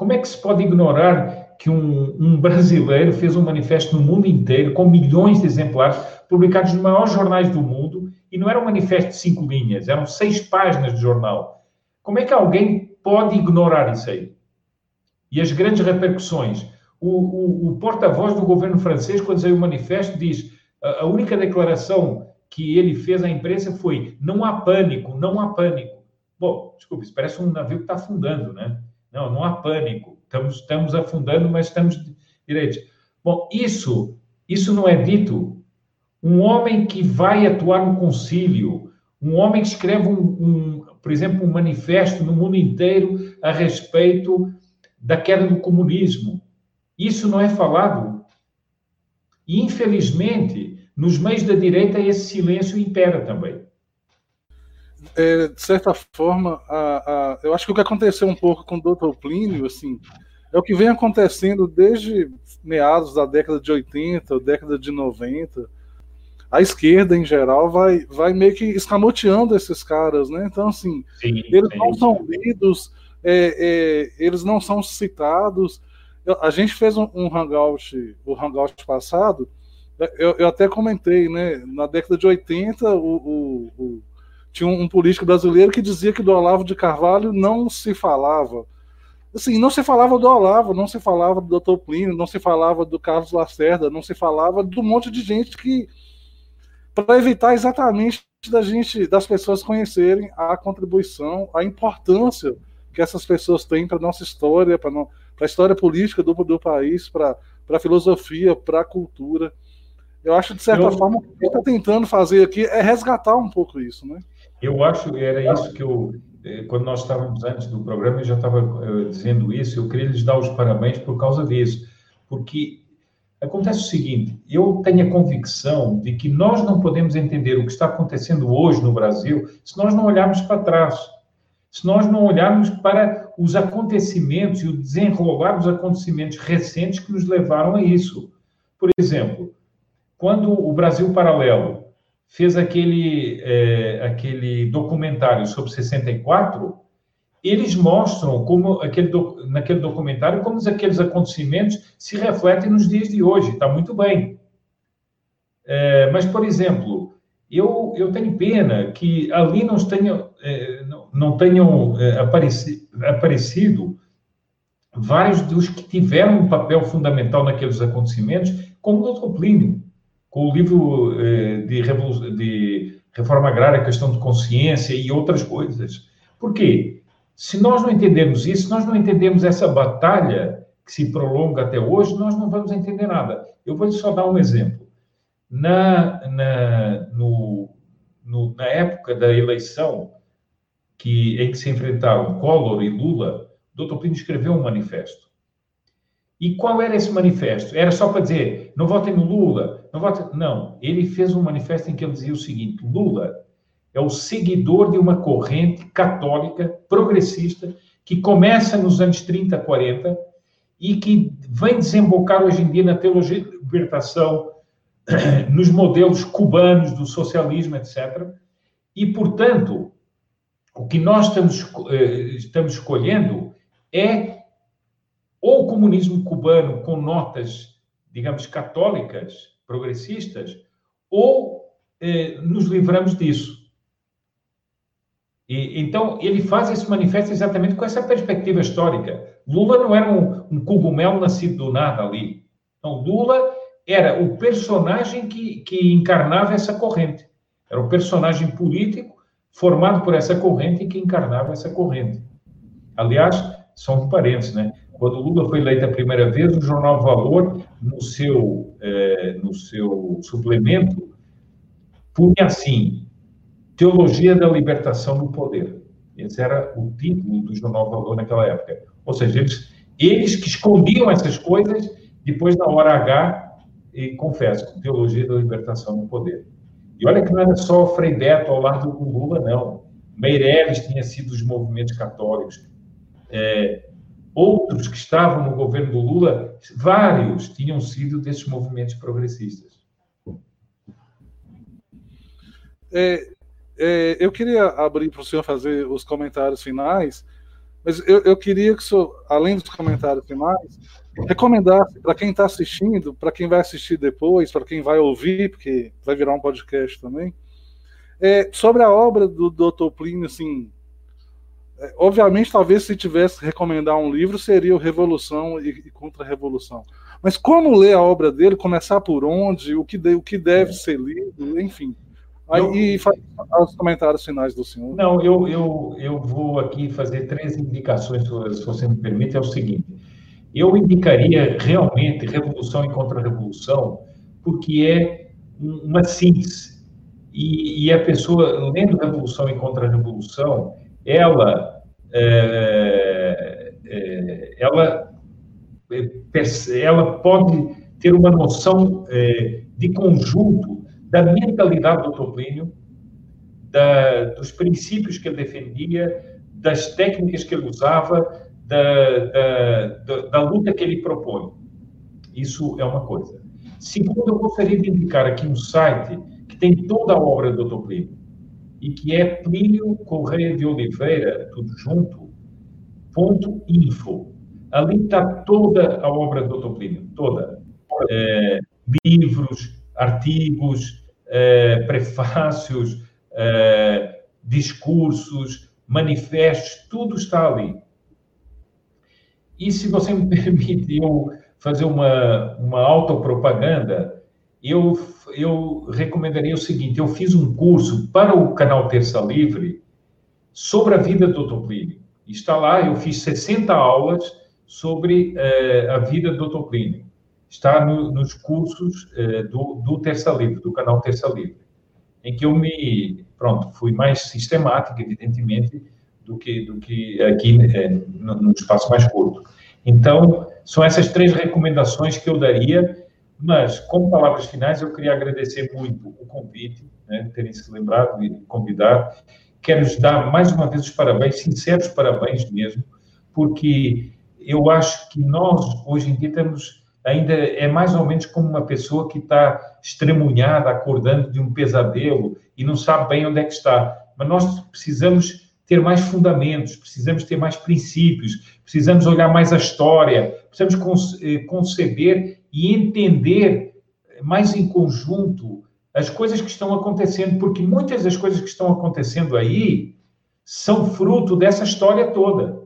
Como é que se pode ignorar que um, um, brasileiro fez um manifesto no mundo inteiro, com milhões de exemplares, publicados nos maiores jornais do mundo, e não era um manifesto de cinco linhas, eram seis páginas de jornal. Como é que alguém pode ignorar isso aí? E as grandes repercussões. O, o, o porta-voz do governo francês, quando saiu o manifesto, diz a, a única declaração que ele fez à imprensa foi: não há pânico, não há pânico. Bom, desculpe, isso parece um navio que está afundando, né? Não, não há pânico. Estamos, estamos afundando, mas estamos direitos. Bom, isso, isso não é dito. Um homem que vai atuar no concílio, um homem que escreve, um, um, por exemplo, um manifesto no mundo inteiro a respeito da queda do comunismo. Isso não é falado. E, infelizmente, nos meios da direita, esse silêncio impera também. É, de certa forma, a, a, eu acho que o que aconteceu um pouco com o Dr. Plínio, assim, é o que vem acontecendo desde meados da década de 80, década de 90. A esquerda, em geral, vai, vai meio que escamoteando esses caras, né? Então, assim, sim, eles sim. não são lidos, é, é, eles não são citados. A gente fez um, um hangout, o hangout passado, eu, eu, até comentei, né? Na década de 80, o, o, o, tinha um, político brasileiro que dizia que do Olavo de Carvalho não se falava. Assim, não se falava do Olavo, não se falava do Dr. Plínio, não se falava do Carlos Lacerda, não se falava do monte de gente que. Para evitar exatamente da gente, das pessoas conhecerem a contribuição, a importância que essas pessoas têm para a nossa história, para a história política do, do país, para a filosofia, para a cultura. Eu acho, de certa eu, forma, o que está tentando fazer aqui é resgatar um pouco isso, né? Eu acho, era isso que eu, eh, quando nós estávamos antes do programa, eu já estava eh, dizendo isso, eu queria lhes dar os parabéns por causa disso, porque acontece o seguinte, eu tenho a convicção de que nós não podemos entender o que está acontecendo hoje no Brasil se nós não olharmos para trás, se nós não olharmos para os acontecimentos e o desenrolar dos acontecimentos recentes que nos levaram a isso. Por exemplo, quando o Brasil Paralelo fez aquele, é, aquele documentário sobre 64, eles mostram como aquele naquele documentário como aqueles acontecimentos se refletem nos dias de hoje. Está muito bem. É, mas, por exemplo, eu, eu tenho pena que ali não tenham, é, não, não tenham é, apareci, aparecido vários dos que tiveram um papel fundamental naqueles acontecimentos, como o Dr. Plínio com o livro eh, de, de Reforma Agrária, Questão de Consciência e outras coisas. Por quê? Se nós não entendermos isso, nós não entendemos essa batalha que se prolonga até hoje, nós não vamos entender nada. Eu vou só dar um exemplo. Na, na, no, no, na época da eleição que, em que se enfrentaram Collor e Lula, o Dr. Plínio escreveu um manifesto. E qual era esse manifesto? Era só para dizer, não votem no Lula, não votem... Não, ele fez um manifesto em que ele dizia o seguinte, Lula é o seguidor de uma corrente católica progressista que começa nos anos 30, 40 e que vem desembocar hoje em dia na teologia de libertação, nos modelos cubanos do socialismo, etc. E, portanto, o que nós estamos, eh, estamos escolhendo é comunismo cubano com notas, digamos, católicas, progressistas, ou eh, nos livramos disso. E, então, ele faz esse manifesto exatamente com essa perspectiva histórica. Lula não era um, um cogumelo nascido do nada ali. Então, Lula era o personagem que, que encarnava essa corrente. Era o personagem político formado por essa corrente e que encarnava essa corrente. Aliás, são parentes, né? Quando Lula foi eleito a primeira vez, o jornal Valor, no seu, eh, no seu suplemento, punha assim: Teologia da Libertação no Poder. Esse era o título do jornal Valor naquela época. Ou seja, eles, eles que escondiam essas coisas, depois, na hora H, e confesso, Teologia da Libertação no Poder. E olha que não era só Frei Beto ao lado do Lula, não. Meirelles tinha sido dos movimentos católicos. É, outros que estavam no governo do Lula, vários tinham sido desses movimentos progressistas. É, é, eu queria abrir para o senhor fazer os comentários finais, mas eu, eu queria que o senhor, além dos comentários finais, recomendasse para quem está assistindo, para quem vai assistir depois, para quem vai ouvir, porque vai virar um podcast também, é, sobre a obra do Dr. Plínio, assim, obviamente, talvez se tivesse que recomendar um livro, seria o Revolução e, e Contra-Revolução. Mas como ler a obra dele, começar por onde, o que, de, o que deve ser lido, enfim. Aí, eu, e faz os comentários finais do senhor. Não, eu, eu, eu vou aqui fazer três indicações, se você me permite. É o seguinte: eu indicaria realmente Revolução e Contra-Revolução, porque é uma síntese. E, e, a pessoa, lendo Revolução e Contra-Revolução, ela, é, é, ela, é, ela pode ter uma noção é, de conjunto da mentalidade do Toplínio, da, dos princípios que ele defendia, das técnicas que ele usava, da, da, da, da luta que ele propõe. Isso é uma coisa. Segundo, eu gostaria de indicar aqui um site que tem toda a obra do Dr. Plínio e que é Plínio Correia de Oliveira, tudo junto, ponto info. Ali está toda a obra do Dr. Plínio, toda. É, livros, artigos, é, prefácios, é, discursos, manifestos, tudo está ali. E se você me permite eu fazer uma, uma autopropaganda, eu, eu recomendaria o seguinte: eu fiz um curso para o canal Terça Livre sobre a vida do Dr. Plínio. Está lá, eu fiz 60 aulas sobre uh, a vida do Dr. Plínio. Está no, nos cursos uh, do, do Terça Livre, do canal Terça Livre, em que eu me, pronto, fui mais sistemático, evidentemente, do que, do que aqui no, no espaço mais curto. Então, são essas três recomendações que eu daria, mas, como palavras finais, eu queria agradecer muito o convite, né, terem se lembrado de convidar. Quero lhes dar mais uma vez os parabéns, sinceros parabéns mesmo, porque eu acho que nós, hoje em dia, temos ainda é mais ou menos como uma pessoa que está estremunhada, acordando de um pesadelo e não sabe bem onde é que está. Mas nós precisamos ter mais fundamentos, precisamos ter mais princípios, precisamos olhar mais a história, precisamos eh, conceber e entender mais em conjunto as coisas que estão acontecendo, porque muitas das coisas que estão acontecendo aí são fruto dessa história toda.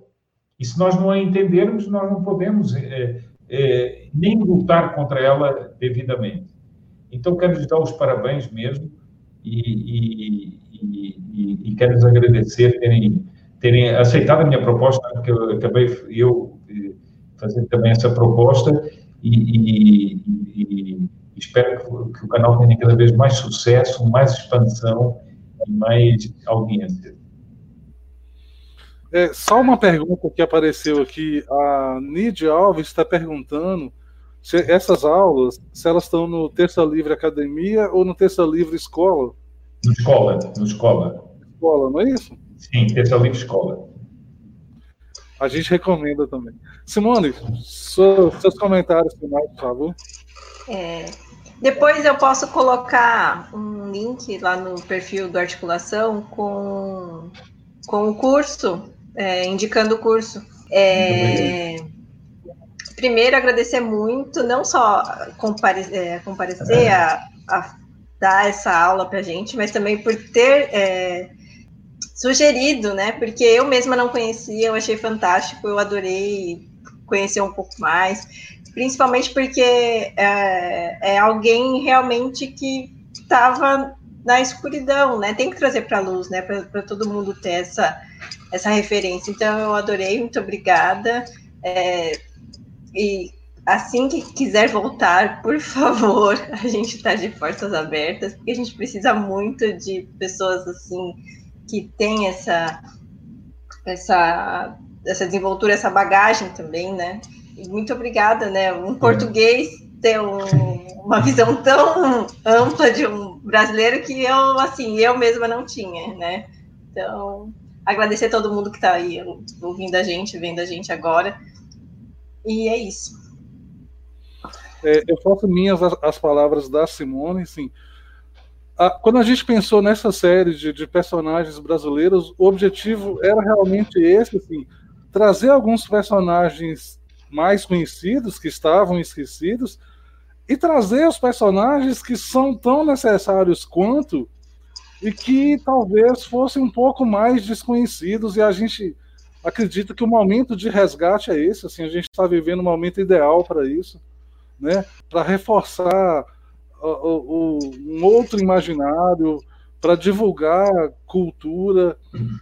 E se nós não entendermos, nós não podemos é, é, nem lutar contra ela devidamente. Então, quero lhes dar os parabéns mesmo e, e, e, e quero lhes agradecer terem, terem aceitado a minha proposta, que eu acabei eu eh, fazendo também essa proposta e, e espero que, que, o canal tenha cada vez mais sucesso, mais expansão e mais audiência. É, só uma pergunta que apareceu aqui. A Nidia Alves está perguntando se essas aulas, se elas estão no Terça Livre Academia ou no Terça Livre Escola. No escola, no escola. Escola, não é isso? Sim, Terça Livre Escola. A gente recomenda também. Simone, seus comentários finais, por favor. É, Depois eu posso colocar um link lá no perfil do Articulação com, com o curso, é, indicando o curso. É, primeiro, agradecer muito, não só compare, é, comparecer a, a, dar essa aula para a gente, mas também por ter é, sugerido, né? Porque eu mesma não conhecia, eu achei fantástico, eu adorei conhecer um pouco mais, principalmente porque é, é alguém realmente que estava na escuridão, né? Tem que trazer para a luz, né? Para todo mundo ter essa, essa referência. Então eu adorei, muito obrigada. É, e assim que quiser voltar, por favor, a gente está de portas abertas, porque a gente precisa muito de pessoas assim que têm essa essa essa desenvoltura, essa bagagem também, né? E muito obrigada, né? Um português ter um, uma visão tão ampla de um brasileiro que eu assim eu mesma não tinha, né? Então agradecer a todo mundo que está aí ouvindo a gente, vendo a gente agora. E é isso. É, eu faço minhas as, as, palavras da Simone, assim. A, quando a gente pensou nessa série de, de, personagens brasileiros, o objetivo era realmente esse, assim, trazer alguns personagens mais conhecidos, que estavam esquecidos, e trazer os personagens que são tão necessários quanto e que talvez fossem um pouco mais desconhecidos e a gente acredita que o momento de resgate é esse, assim, a gente está vivendo um momento ideal para isso, né? Para reforçar um outro imaginário, para divulgar cultura,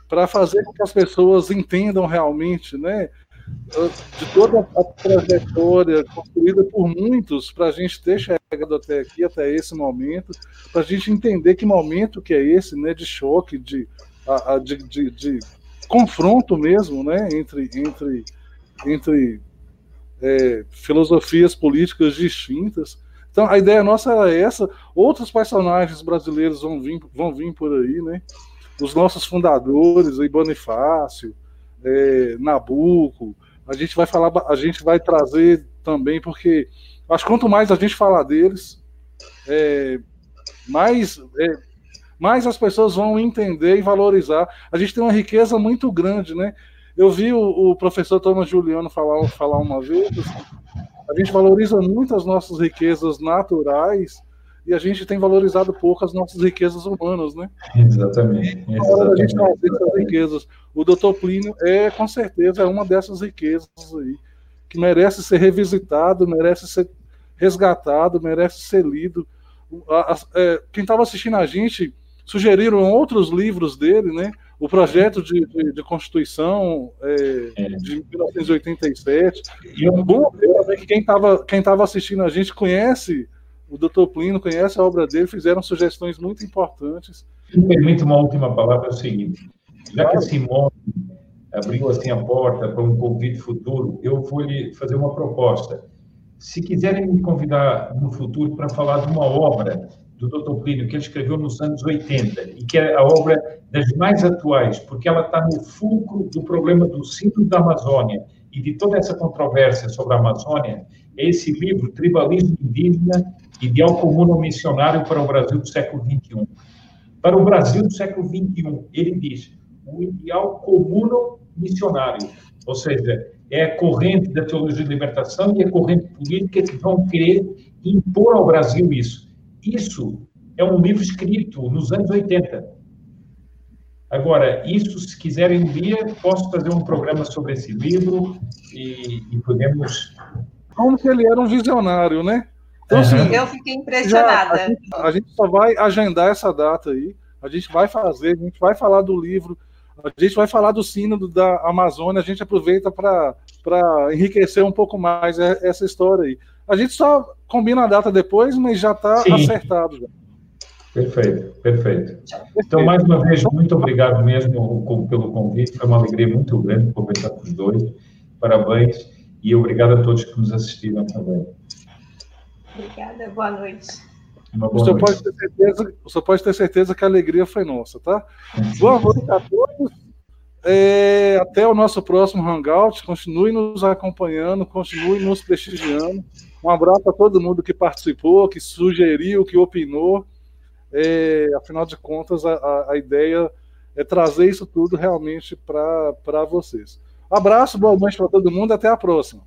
para fazer com que as pessoas entendam realmente, né? De toda a trajetória construída por muitos para a gente ter chegado até aqui, até esse momento, para a gente entender que momento que é esse, né? De choque, de, de, de, de confronto mesmo, né, entre, entre, entre é, filosofias políticas distintas. Então a ideia nossa era essa. Outros personagens brasileiros vão vir, vão vir por aí, né? Os nossos fundadores, aí Bonifácio, é, Nabuco. A gente vai falar, a gente vai trazer também, porque acho que quanto mais a gente falar deles, é, mais é, mais as pessoas vão entender e valorizar. A gente tem uma riqueza muito grande, né? Eu vi o, o professor Thomas Juliano falar, falar uma vez, a gente valoriza muito as nossas riquezas naturais e a gente tem valorizado pouco as nossas riquezas humanas, né? Exatamente. exatamente. a gente fazer essas riquezas. O doutor Plínio é, com certeza, é uma dessas riquezas aí, que merece ser revisitado, merece ser resgatado, merece ser lido. É, quem estava assistindo a gente sugeriram outros livros dele, né? O projeto de, de, de Constituição é, é. de 1987. E é bom ver que quem estava quem tava assistindo a gente conhece o Dr. Plínio, conhece a obra dele, fizeram sugestões muito importantes. Me permite uma última palavra, é o seguinte, já que a Simone abriu assim a porta para um convite futuro, eu vou lhe fazer uma proposta. Se quiserem me convidar no futuro para falar de uma obra do Dr. Plínio, que ele escreveu nos anos 80, e que é a obra das mais atuais, porque ela está no fulcro do problema do síndrome da Amazônia e de toda essa controvérsia sobre a Amazônia, é esse livro, Tribalismo Indígena, Ideal Comum ou Missionário para o Brasil do século XXI. Para o Brasil do século XXI, ele diz, o ideal comum missionário, ou seja, é a corrente da teologia de libertação e a corrente política que vão querer impor ao Brasil isso. Isso é um livro escrito nos anos 80. Agora, isso, se quiserem um dia, posso fazer um programa sobre esse livro e, e podemos. Como que ele era um visionário, né? Então, assim, eu fiquei impressionada. Já, a, gente, a, gente, só vai agendar essa data aí. A gente vai fazer, a gente vai falar do livro, a gente vai falar do sínodo da Amazônia, a gente aproveita para enriquecer um pouco mais essa história aí. A gente só combina a data depois, mas já está acertado. Já. Perfeito, perfeito. Então, mais uma vez, muito obrigado mesmo pelo convite. Foi uma alegria muito grande conversar com os dois. Parabéns e obrigado a todos que nos assistiram também. Obrigada, boa noite. Boa o, senhor noite. Pode ter certeza, o senhor pode ter certeza que a alegria foi nossa, tá? Boa noite a todos. É, até o nosso próximo Hangout. Continue nos acompanhando, continue nos prestigiando. Um abraço a todo mundo que participou, que sugeriu, que opinou. É, afinal de contas, a, a, ideia é trazer isso tudo realmente para vocês. Abraço, boa noite para todo mundo, até a próxima.